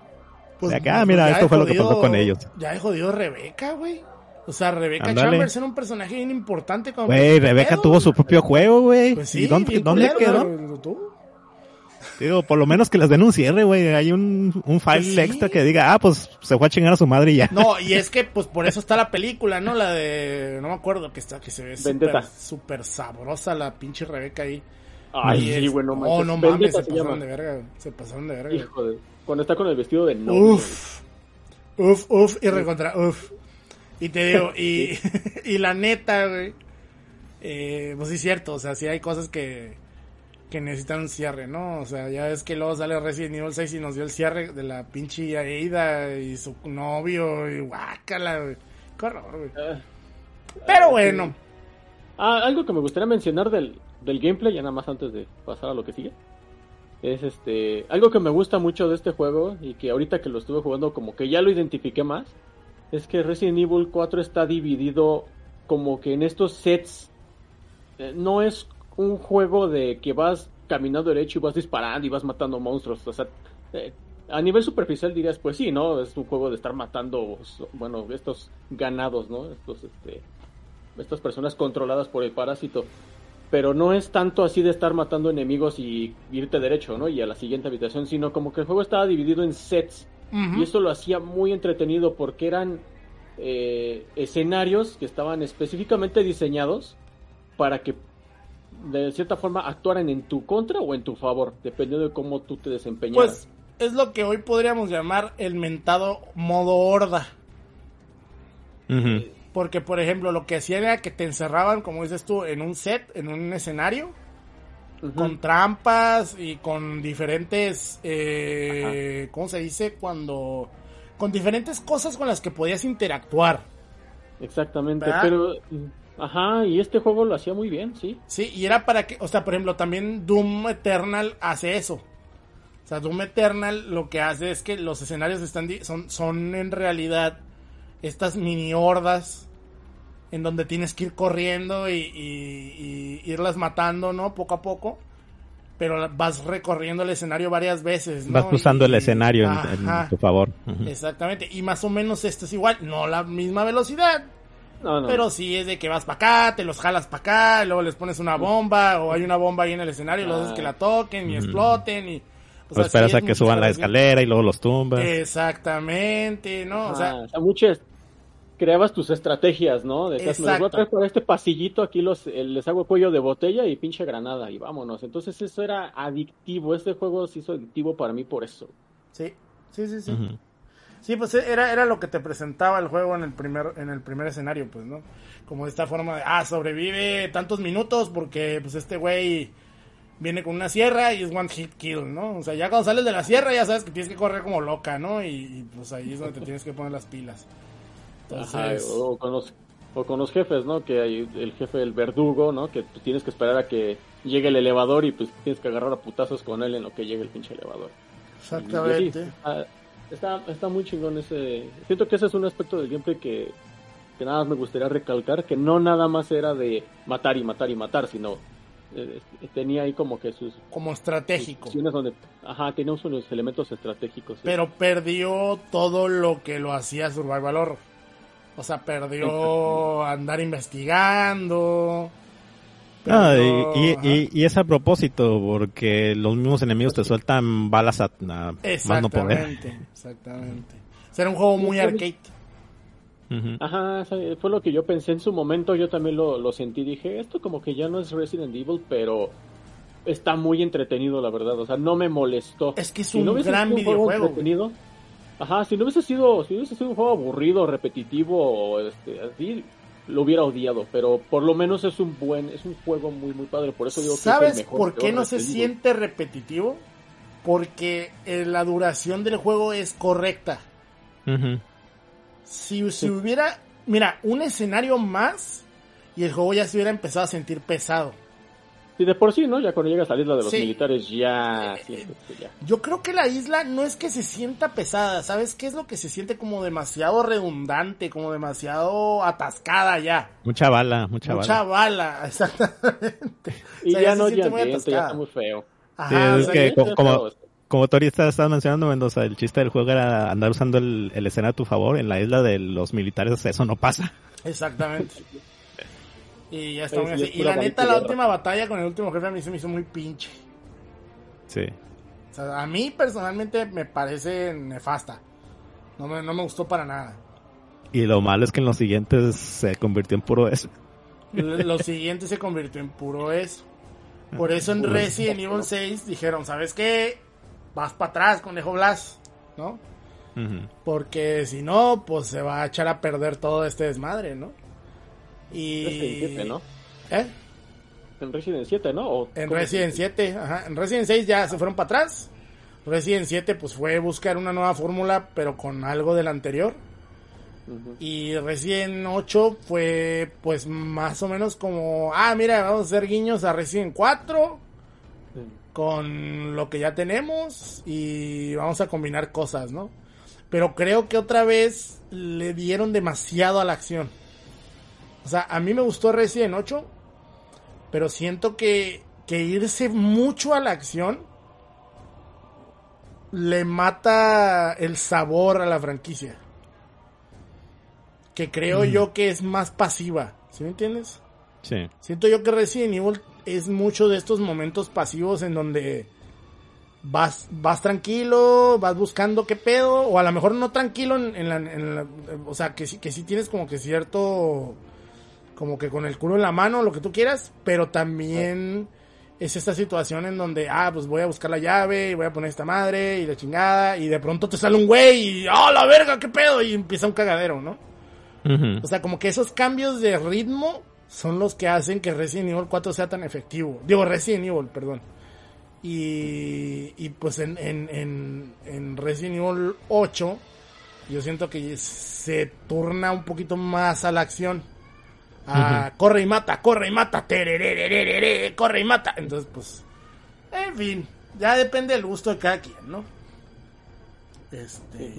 Pues, ah, mira, esto fue lo que pasó con ellos. Ya he jodido Rebeca, güey. O sea, Rebeca Chambers era un personaje bien importante. Güey, Rebeca tuvo su propio juego, güey. Pues ¿Y dónde, dónde quedó? Digo, por lo menos que las den un cierre, güey. Hay un, un file pues extra que diga, ah, pues se fue a chingar a su madre y ya. No, y es que, pues por eso está la película, ¿no? La de, no me acuerdo, que está, que se ve súper sabrosa la pinche Rebeca ahí. Ay, sí, güey, no mames. Oh, no mames, se, pasaron de verga, se pasaron de verga. Hijo de, cuando está con el vestido de novio. Uf, uf, uf, y recontra, uf. Y te digo, y, y la neta, güey, eh, pues sí es cierto, o sea, sí hay cosas que, que necesitan un cierre, ¿no? O sea, ya es que luego sale Resident Evil 6 y nos dio el cierre de la pinche Aida y su novio y guácala, güey. Qué horror, güey. Ah. Pero bueno. Ah, algo que me gustaría mencionar del, del gameplay, ya nada más antes de pasar a lo que sigue. Es este. Algo que me gusta mucho de este juego y que ahorita que lo estuve jugando, como que ya lo identifiqué más es que Resident Evil 4 está dividido como que en estos sets. Eh, no es un juego de que vas caminando derecho y vas disparando y vas matando monstruos. O sea, eh, a nivel superficial dirías, pues sí, ¿no? Es un juego de estar matando, bueno, estos ganados, ¿no? Estos, este, estas personas controladas por el parásito. Pero no es tanto así de estar matando enemigos y irte derecho, ¿no? Y a la siguiente habitación, sino como que el juego estaba dividido en sets. Y eso lo hacía muy entretenido porque eran eh, escenarios que estaban específicamente diseñados para que de cierta forma actuaran en tu contra o en tu favor, dependiendo de cómo tú te desempeñaras. Pues es lo que hoy podríamos llamar el mentado modo horda. Porque, por ejemplo, lo que hacían era que te encerraban, como dices tú, en un set, en un escenario, con trampas y con diferentes, eh, ¿cómo se dice? Cuando, con diferentes cosas con las que podías interactuar. Exactamente, pero, ajá, y este juego lo hacía muy bien, sí. Sí, y era para que, o sea, por ejemplo, también Doom Eternal hace eso. O sea, Doom Eternal lo que hace es que los escenarios están son, son en realidad estas mini hordas en donde tienes que ir corriendo y, irlas matando, ¿no? Poco a poco. Pero vas recorriendo el escenario varias veces, ¿no? Vas usando el escenario en, tu favor. Exactamente. Y más o menos esto es igual. No la misma velocidad. Pero sí es de que vas para acá, te los jalas para acá, y luego les pones una bomba, o hay una bomba ahí en el escenario, y los haces que la toquen y exploten, y o, esperas a que suban la escalera y luego los tumbas. Exactamente, ¿no? o sea, muchas creabas tus estrategias, ¿no? De me voy a traer por este pasillito, aquí los, les hago cuello de botella y pinche granada y vámonos. Entonces eso era adictivo, este juego se hizo adictivo para mí por eso. Sí, sí, sí, sí. Sí, pues era, era lo que te presentaba el juego en el primer, en el primer escenario, pues, ¿no? Como de esta forma de, ah, sobrevive tantos minutos porque, pues, este güey viene con una sierra y es one hit kill, ¿no? O sea, ya cuando sales de la sierra ya sabes que tienes que correr como loca, ¿no? Y, pues ahí es donde te tienes que poner las pilas. Entonces... o, con los, o con los jefes, ¿no? Que hay el jefe del verdugo, ¿no? Que pues, tienes que esperar a que llegue el elevador y pues tienes que agarrar a putazos con él en lo que llegue el pinche elevador. Exactamente. está, está, muy chingón ese... Siento que ese es un aspecto del gameplay que, que nada más me gustaría recalcar, que no nada más era de matar y matar y matar, sino eh, tenía ahí como que sus como estratégico donde ajá tenía unos elementos estratégicos pero perdió todo lo que lo hacía Survival Horror o sea perdió andar investigando. Ah, y, y, es a propósito porque los mismos enemigos te sueltan balas a, más no poder. Exactamente será un juego muy arcade. Ajá, fue lo que yo pensé en su momento, yo también lo, lo sentí, dije, esto como que ya no es Resident Evil, pero está muy entretenido, la verdad, o sea, no me molestó. Es que es un gran videojuego. Ajá, si no hubiese sido, si hubiese sido un juego aburrido, repetitivo, o este, así, lo hubiera odiado, pero por lo menos es un buen, es un juego muy, muy padre, por eso digo que ¿Sabes es el mejor por qué no se siente repetitivo? Porque eh, la duración del juego es correcta. Si, si hubiera, mira, un escenario más y el juego ya se hubiera empezado a sentir pesado. Y de por sí, ¿no? Ya cuando llegas a la isla de los militares ya, eh, ya, Yo creo que la isla no es que se sienta pesada, ¿sabes qué es lo que se siente como demasiado redundante, como demasiado atascada ya? Mucha bala, mucha, mucha bala. exactamente. Y ya, no, ya, ya está muy feo. Ajá, es que como, como Tori estás mencionando, Mendoza, el chiste del juego era andar usando el, el escena a tu favor. En la isla de los militares eso no pasa. Exactamente. Y ya está muy así. Y la neta, la última batalla con el último jefe a mí se me hizo muy pinche. Sí. O sea, a mí personalmente me parece nefasta. No me, no me gustó para nada. Y lo malo es que en los siguientes se convirtió en puro eso. Los siguientes se convirtió en puro eso. Por eso en Resident Evil 6 dijeron, ¿sabes qué? vas para atrás, conejo Blas, ¿no? Porque si no, pues se va a echar a perder todo este desmadre, ¿no? Y... Resident 7, ¿no? ¿Eh? En Resident 7, ¿no? en Resident 7, ajá. En Resident 6 ya se fueron para atrás. Resident 7 pues fue buscar una nueva fórmula, pero con algo del anterior. Y Resident 8 fue pues más o menos como, ah, mira, vamos a hacer guiños a Resident 4 con lo que ya tenemos y vamos a combinar cosas, ¿no? Pero creo que otra vez le dieron demasiado a la acción. O sea, a mí me gustó Resident 8, pero siento que, que irse mucho a la acción le mata el sabor a la franquicia. Que creo yo que es más pasiva. ¿Sí me entiendes? Sí. Siento yo que Resident Evil es mucho de estos momentos pasivos en donde vas, vas tranquilo, vas buscando qué pedo, o a lo mejor no tranquilo en, la, o sea, que sí, que sí tienes como que cierto, como que con el culo en la mano, lo que tú quieras, pero también es esta situación en donde, ah, pues voy a buscar la llave, y voy a poner esta madre, y la chingada, y de pronto te sale un güey, y, oh, la verga, qué pedo, y empieza un cagadero, ¿no? O sea, como que esos cambios de ritmo son los que hacen que Resident Evil 4 sea tan efectivo. Digo, Resident Evil, perdón. Y, y pues en, en, en, Resident Evil 8 yo siento que se turna un poquito más a la acción. A corre y mata, corre y mata, corre y mata. Entonces, pues, en fin, ya depende del gusto de cada quien, ¿no? Este.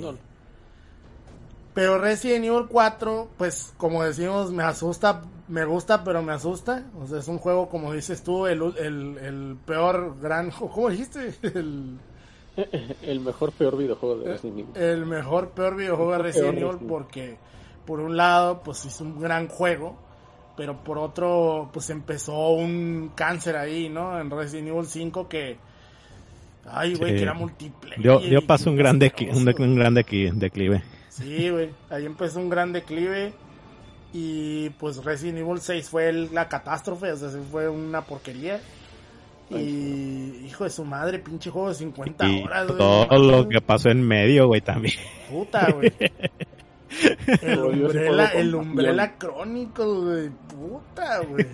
Pero Resident Evil 4, pues como decimos, me asusta, me gusta, pero me asusta. O sea, es un juego, como dices tú, el, el, peor gran... ¿Cómo dijiste? El, el mejor peor videojuego de Resident Evil. El mejor peor videojuego de Resident Evil porque, por un lado, pues es un gran juego. Pero por otro, pues empezó un cáncer ahí, ¿no? En Resident Evil 5 que... Ay, güey, que era múltiple. Dio, dio paso un gran, un, un gran declive. Sí, güey. Ahí empezó un gran declive. Y pues Resident Evil 6 fue la catástrofe, o sea, fue una porquería. Y hijo de su madre, pinche juego de 50 horas, güey. Todo lo que pasó en medio, güey, también. Puta, güey. El Umbrella, el Umbrella Chronicles, güey. Puta, güey.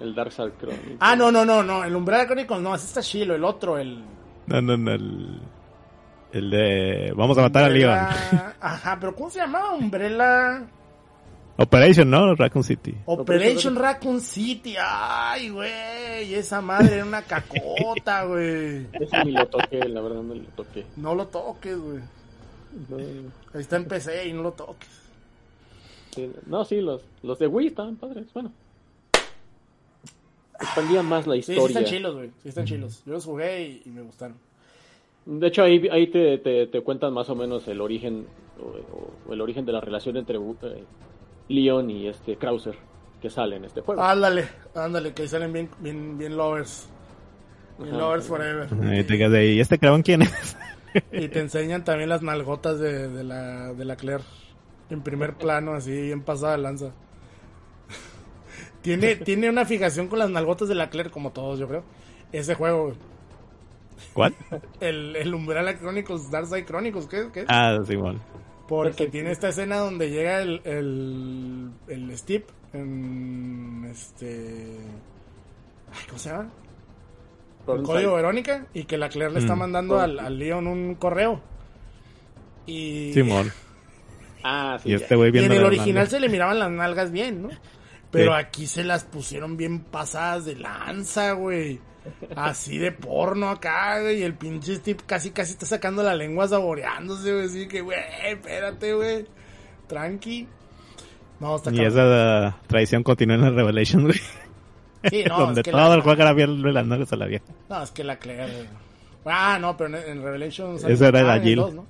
El Dark Souls Chronicles. Ah, no, no, no, no. El Umbrella Chronicles no, ese está chilo, el otro, el. No, no, no. El... El de vamos a matar a Leon. Ajá, pero ¿cómo se llamaba? Umbrella. Operation, ¿no? Raccoon City. Operation Raccoon City. Ay, güey. Esa madre era una cacota, güey. Ese ni lo toqué, la verdad no lo toqué. No lo toques, güey. Ahí está en PC y no lo toques. no, sí, los, los de Wii estaban padres. Bueno. Expandían más la historia. Sí, sí están chilos, güey. Sí están chilos. Yo los jugué y me gustaron. De hecho, ahí, ahí te, te, cuentan más o menos el origen o, el origen de la relación entre eh, Leon y este Krauser que sale en este juego. Ándale, ándale, que salen bien, bien, bien lovers. Bien lovers forever. ¿Y este Kraven quién es? Y te enseñan también las nalgotas de, de, la, de la Claire. En primer plano, así, bien pasada lanza. tiene, tiene una fijación con las nalgotas de la Claire, como todos, yo creo. Ese juego, ¿Cuál? El, el Umbrella Chronicles, Darkseid Chronicles, ¿qué, qué? Ah, sí, bueno. Porque tiene esta escena donde llega el, el, el Steve en este... ¿Cómo se llama? El código Verónica y que la Claire le está mm. mandando al, al, Leon un correo. Y... Simón. Ah, sí. Y, este güey y en el original se le miraban las nalgas bien, ¿no? Pero aquí se las pusieron bien pasadas de lanza, güey. Así de porno acá, Y el pinche Steve casi, casi está sacando la lengua saboreándose, güey. Así que, güey, espérate, güey. Tranqui. No, está Y esa tradición continúa en la Revelation, güey. Sí, no, Donde todo el juego era bien las a la vieja. No, es que la Claire. Ah, no, pero en, Revelation. Esa era la Jill. En, ¿no?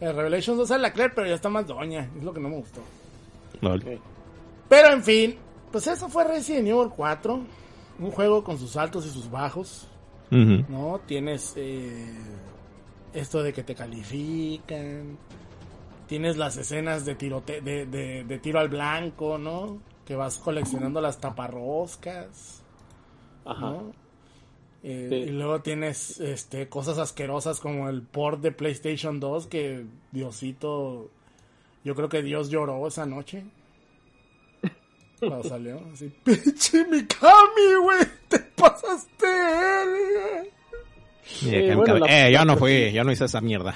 en Revelation 2 sale la Claire, pero ya está más doña. Es lo que no me gustó. No. Pero en fin, pues eso fue Resident Evil 4 un juego con sus altos y sus bajos. ¿No? Tienes eh, esto de que te califican. Tienes las escenas de, tiro de, de, tiro al blanco, ¿no? Que vas coleccionando las taparroscas. Ajá. Eh, y luego tienes este, cosas asquerosas como el port de PlayStation 2 que Diosito, yo creo que Dios lloró esa noche. Cuando salió, así, pinche Mikami, güey, te pasaste él. eh, yo no fui, yo no hice esa mierda.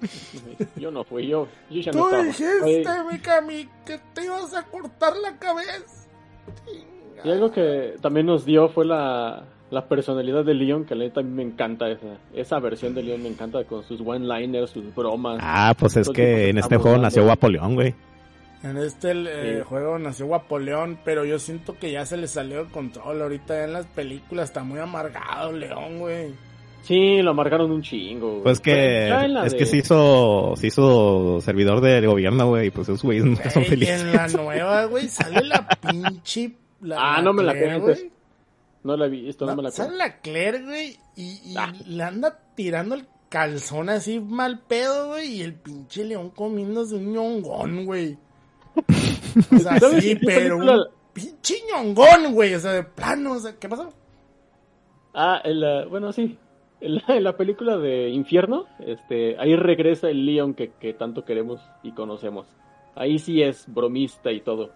Yo no fui, yo, yo ya Tú no dijiste, Mikami, que te ibas a cortar la cabeza. Y algo que también nos dio fue la, la personalidad de Leon, que a mí me encanta esa, esa versión de Leon, me encanta con sus one-liners, sus bromas. Ah, pues es que en este juego nació Guapo León, güey. En este eh, juego nació Guapoleón, pero yo siento que ya se le salió el control. Ahorita en las películas está muy amargado León, güey. Sí, lo amargaron un chingo. Pues que es que se hizo, se hizo servidor del gobierno, güey, pues esos güeyes nunca son felices. en la nueva, güey, sale la pinche... ah, no me la güey. No la vi, esto no, me la Sale la Claire, güey, y, y ah. le anda tirando el calzón así mal pedo, güey, y el pinche león comiéndose un ñongón, güey. O sea, sí, pero un pinche ñongón, güey, o sea, de plano, o sea, ¿qué pasó? Ah, el, bueno, sí, en la, película de Infierno, este, ahí regresa el Leon que, tanto queremos y conocemos. Ahí sí es bromista y todo.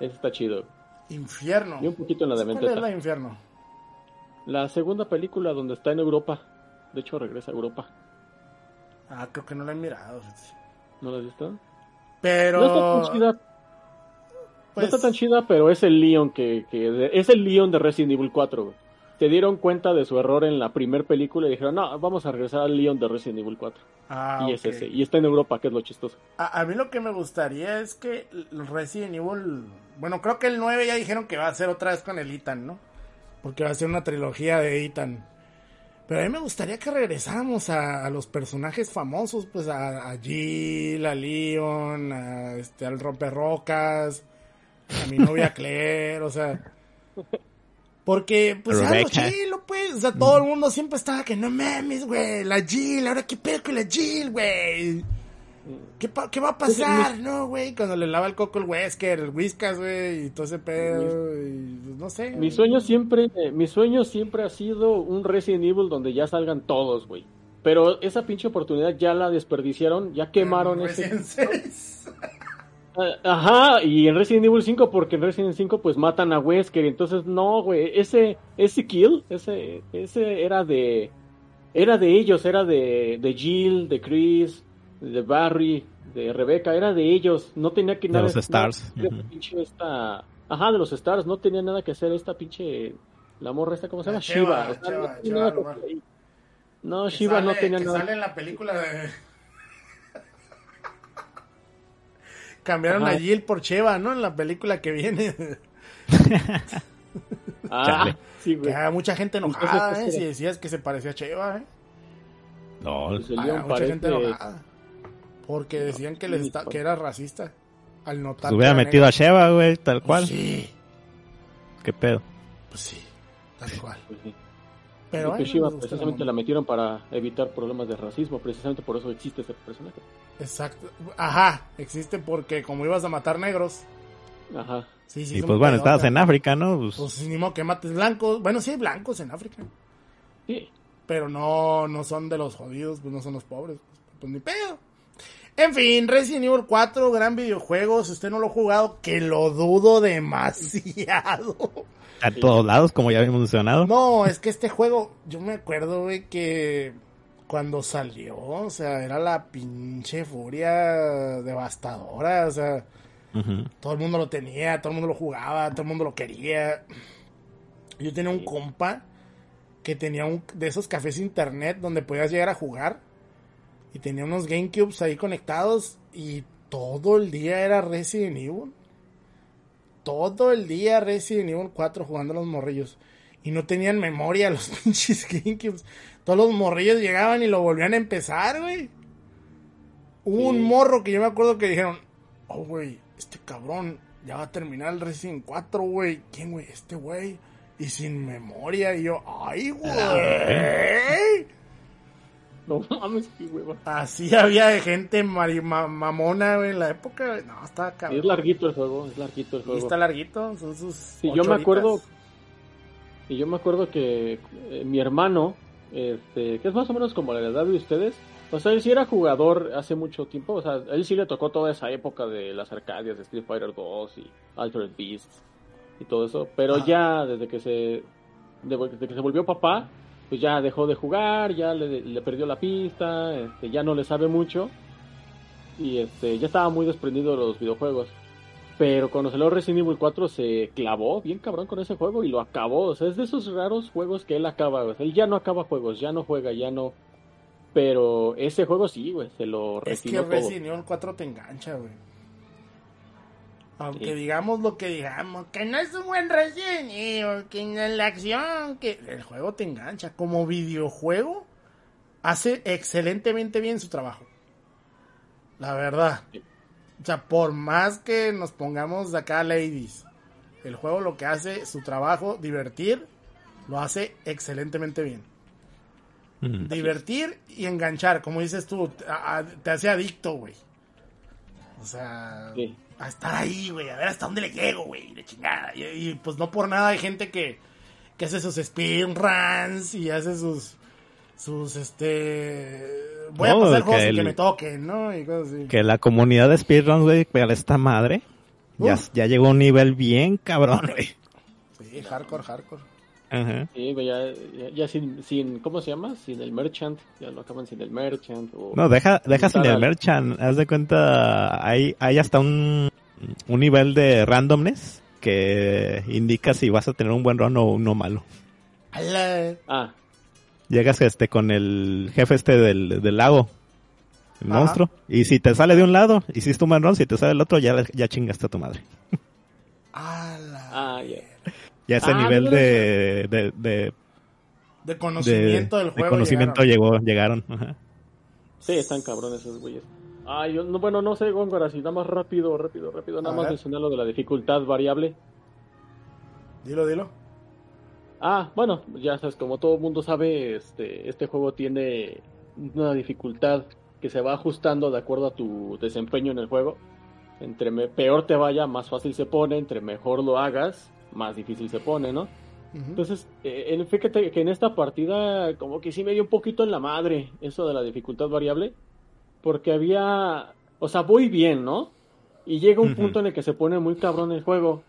Eso está chido. Infierno. Y un poquito en la de ¿Cuál es la Infierno? La segunda película donde está en Europa. De hecho, regresa a Europa. Ah, creo que no la he mirado. ¿No la has visto? Pero... No está tan chida. No está tan chida, pero es el Leon que, que es el Leon de Resident Evil 4, güey te dieron cuenta de su error en la primera película y dijeron, no, vamos a regresar al Leon de Resident Evil 4. Ah, y es ese. Y está en Europa, que es lo chistoso. A, mí lo que me gustaría es que Resident Evil... Bueno, creo que el 9 ya dijeron que va a ser otra vez con el Ethan, ¿no? Porque va a ser una trilogía de Ethan. Pero a mí me gustaría que regresáramos a, los personajes famosos, pues a, a Jill, a Leon, a este, al Romperrocas, a mi novia Claire, o sea... Porque, pues, algo chilo, pues. O sea, todo el mundo siempre estaba que no mames, güey. La Jill, ahora qué pedo con la Jill, güey. ¿Qué, ¿Qué, va a pasar, no, güey? Cuando le lava el coco el Wesker, el Whiskas, güey, y todo ese pedo, y, pues, no sé. Mi sueño siempre, mi sueño siempre ha sido un Resident Evil donde ya salgan todos, güey. Pero esa pinche oportunidad ya la desperdiciaron, ya quemaron ese... Ah, ajá, y en Resident Evil 5, porque en Resident Evil 5 pues matan a Wesker, entonces no, güey, ese, ese kill, ese, ese era de, era de ellos, era de, de Jill, de Chris, de Barry, de Rebecca, era de ellos, no tenía que nada. De los Stars. esta, ajá, de los Stars, no tenía nada que hacer esta pinche, la morra esta, ¿cómo se llama? Shiva. no, Shiva no tenía nada. Sale en la película de Cambiaron a Jill por Cheva, ¿no? En la película que viene. ah, sí, güey. Que mucha gente enojada, ¿eh? Si decías que se parecía a Cheva, ¿eh? No, pues mucha gente enojada. Porque decían que, les que era racista. Al notar. Se hubiera metido a Cheva, güey, tal cual. Pues sí. ¿Qué pedo? Pues sí, tal cual. Pero bueno, precisamente la metieron para evitar problemas de racismo, precisamente por eso existe ese personaje. Exacto. Ajá, existe porque como ibas a matar negros. Ajá. Sí, sí. Y pues bueno, estabas en África, ¿no? Pues... pues ni modo que mates blancos. Bueno, sí hay blancos en África. Sí. Pero no, no son de los jodidos, pues no son los pobres. Pues ni pedo. En fin, Resident Evil 4, gran videojuego. Si usted no lo ha jugado, que lo dudo demasiado. A todos lados, como ya habíamos mencionado. No, es que este juego, yo me acuerdo, güey, que cuando salió, o sea, era la pinche furia devastadora, o sea, todo el mundo lo tenía, todo el mundo lo jugaba, todo el mundo lo quería. Yo tenía un compa que tenía un de esos cafés internet donde podías llegar a jugar y tenía unos GameCubes ahí conectados y todo el día era Resident Evil todo el día Resident Evil 4 jugando a los morrillos. Y no tenían memoria los pinches GameCubes. Todos los morrillos llegaban y lo volvían a empezar, güey. Hubo un morro que yo me acuerdo que dijeron, oh, güey, este cabrón ya va a terminar el Resident 4, güey. ¿Quién, güey? Este güey. Y sin memoria. Y yo, ay, güey. No mames, qué hueva. Así había gente mamona, en la época. No, estaba cabrón. Es larguito el juego, es larguito el juego. Y está larguito, son sus. Sí, yo me acuerdo. Y yo me acuerdo que eh, mi hermano, este, que es más o menos como la edad de ustedes, o sea, él sí era jugador hace mucho tiempo, o sea, él sí le tocó toda esa época de las arcadias de Street Fighter 2 y Altered Beasts y todo eso, pero ya desde que se desde que se volvió papá, pues ya dejó de jugar, ya le, perdió la pista, este, ya no le sabe mucho y este, ya estaba muy desprendido de los videojuegos. Pero cuando salió Resident Evil 4 se clavó bien cabrón con ese juego y lo acabó. O sea, es de esos raros juegos que él acaba. él ya no acaba juegos, ya no juega, ya no. Pero ese juego sí, güey, se lo Es que Resident Evil 4 te engancha, güey. Aunque digamos lo que digamos, que no es un buen Resident Evil, que en la acción, que el juego te engancha. Como videojuego, hace excelentemente bien su trabajo. La verdad. O sea, por más que nos pongamos acá ladies, el juego lo que hace, su trabajo, divertir, lo hace excelentemente bien. Divertir y enganchar, como dices tú, te hace adicto, güey. O sea, a estar ahí, güey, a ver hasta dónde le llego, güey, de chingada. Y, pues no por nada hay gente que, que hace sus speedruns y hace sus, sus, este... Voy a pasar juegos que, que me toquen, ¿no? Y cosas así. Que la comunidad de speedruns, güey, pega esta madre. Ya, ya llegó a un nivel bien cabrón, güey. Sí, hardcore, hardcore. Ajá. Sí, ya, ya, sin, sin, ¿cómo se llama? Sin el merchant, ya lo acaban sin el merchant. no, deja, deja sin el merchant, haz de cuenta, hay, hay hasta un, un nivel de randomness que indica si vas a tener un buen run o uno malo. Ah. Llegas este con el jefe este del, del lago, el monstruo, y si te sale de un lado, hiciste un buen run, si te sale del otro, ya, ya chingaste a tu madre. Ah, ya. Ya ese ah, nivel de, de, de, conocimiento del juego. De conocimiento llegaron. llegó, llegaron. Ajá. Sí, están cabrones esos güeyes. Ah, yo, no, bueno, no sé, Góngora, si nada más rápido, rápido, rápido, nada más mencionar lo de la dificultad variable. Dilo, dilo. Ah, bueno, ya sabes, como todo el mundo sabe, este, este juego tiene una dificultad que se va ajustando de acuerdo a tu desempeño en el juego. Entre peor te vaya, más fácil se pone, entre mejor lo hagas, más difícil se pone, ¿no? Entonces, eh, en, fíjate que en esta partida como que sí me dio un poquito en la madre eso de la dificultad variable, porque había, o sea, voy bien, ¿no? Y llega un punto en el que se pone muy cabrón el juego.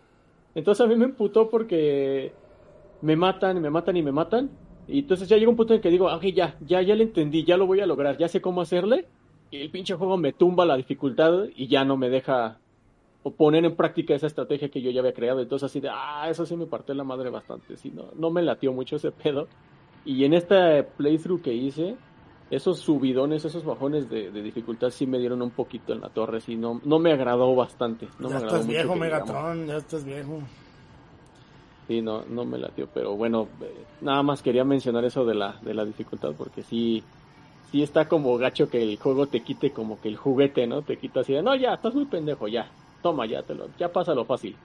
Entonces a mí me emputó porque me matan y me matan y me matan. Y entonces ya llega un punto en el que digo, ah, ok, ya, ya, ya le entendí, ya lo voy a lograr, ya sé cómo hacerle. Y el pinche juego me tumba la dificultad y ya no me deja o poner en práctica esa estrategia que yo ya había creado. Entonces así de, ah, eso sí me partió la madre bastante. Sí, no, no me latió mucho ese pedo. Y en este playthrough que hice, esos subidones, esos bajones de, dificultad sí me dieron un poquito en la torre. Sí, no, no me agradó bastante. No ya me estás viejo, Megatron, ya estás viejo. Sí, no, no me latió, pero bueno, eh, nada más quería mencionar eso de la, de la dificultad, porque sí, sí está como gacho que el juego te quite como que el juguete, ¿no? Te quita así de, no, ya, estás muy pendejo, ya, toma, ya te lo, ya pasa lo fácil.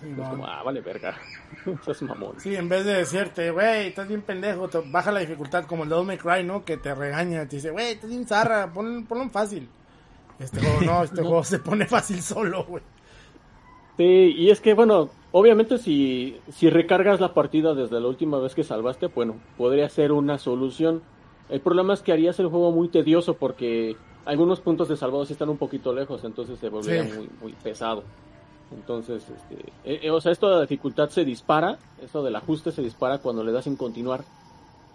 Sí, como, ah, vale, verga. Eso es mamón. Sí, en vez de decirte, güey, estás bien pendejo, te baja la dificultad, como el Devil May Cry, ¿no? Que te regaña, te dice, güey, estás bien zarra, ponlo, ponlo fácil. Este juego no, este juego se pone fácil solo, güey. Sí, y es que, bueno, obviamente si, si recargas la partida desde la última vez que salvaste, bueno, podría ser una solución. El problema es que harías el juego muy tedioso porque algunos puntos de salvados están un poquito lejos, entonces se volvería muy, muy pesado. Entonces, este, eh, eh, o sea, esto de la dificultad se dispara, esto del ajuste se dispara cuando le das en continuar.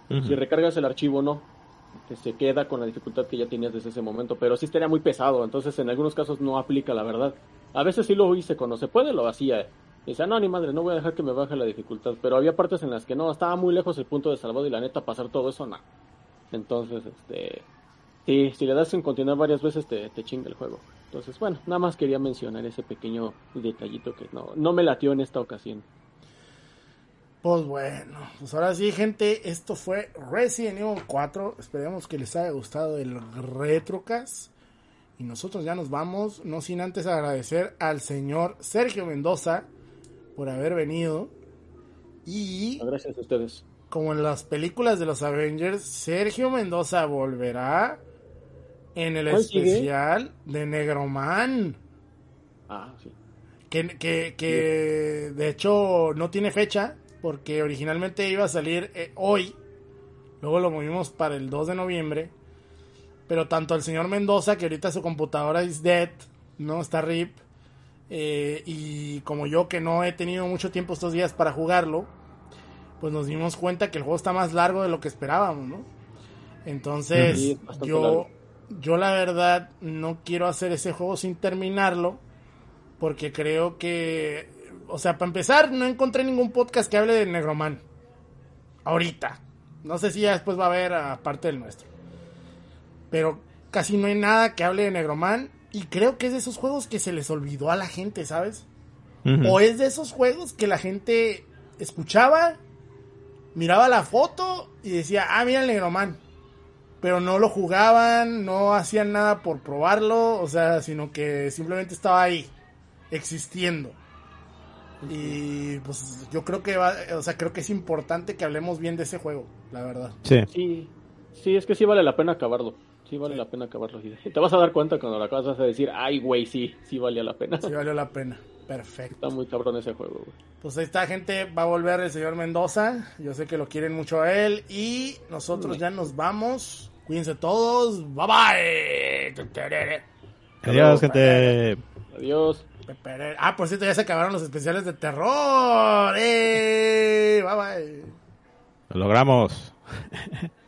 Si recargas el archivo, no. Se queda con la dificultad que ya tenías desde ese momento, pero sí estaría muy pesado, entonces en algunos casos no aplica la verdad. A veces sí lo hice cuando se puede, lo hacía. Y dice, no, ni madre, no voy a dejar que me baje la dificultad. Pero había partes en las que no, estaba muy lejos el punto de salvado y la neta pasar todo eso, no. Entonces, este, Sí, si le das en continuar varias veces te, te chinga el juego. Entonces, bueno, nada más quería mencionar ese pequeño detallito que no, no me latió en esta ocasión. Pues bueno, pues ahora sí, gente, esto fue Resident Evil 4. Esperemos que les haya gustado el Retrocast. Y nosotros ya nos vamos, no sin antes agradecer al señor Sergio Mendoza por haber venido. Y. Gracias a ustedes. Como en las películas de los Avengers, Sergio Mendoza volverá en el especial de Negroman. Ah, sí. Que, que, de hecho no tiene fecha, porque originalmente iba a salir eh, hoy. Luego lo movimos para el 2 de noviembre. Pero tanto el señor Mendoza, que ahorita su computadora es dead, no está RIP. Eh, y como yo que no he tenido mucho tiempo estos días para jugarlo, pues nos dimos cuenta que el juego está más largo de lo que esperábamos, ¿no? Entonces, yo, yo la verdad no quiero hacer ese juego sin terminarlo porque creo que, o sea, para empezar, no encontré ningún podcast que hable de Negroman. Ahorita. No sé si ya después va a haber aparte del nuestro. Pero casi no hay nada que hable de Negroman Y creo que es de esos juegos que se les olvidó a la gente, ¿sabes? O es de esos juegos que la gente escuchaba, miraba la foto y decía, ah, mira el Negroman. Pero no lo jugaban, no hacían nada por probarlo, o sea, sino que simplemente estaba ahí, existiendo. Y pues yo creo que va, o sea, creo que es importante que hablemos bien de ese juego, la verdad. Sí. Sí, es que sí vale la pena acabarlo. Sí vale la pena acabarlo. Te vas a dar cuenta cuando lo acabas vas a decir, ay, güey, sí, sí valía la pena. Sí valió la pena. Perfecto. Está muy cabrón ese juego, güey. Pues ahí está, gente. Va a volver el señor Mendoza. Yo sé que lo quieren mucho a él. Y nosotros ya nos vamos. Cuídense todos. Bye bye. Adiós, gente. Adiós. Ah, por cierto, ya se acabaron los especiales de terror. ¡Eh! Bye bye. Lo logramos.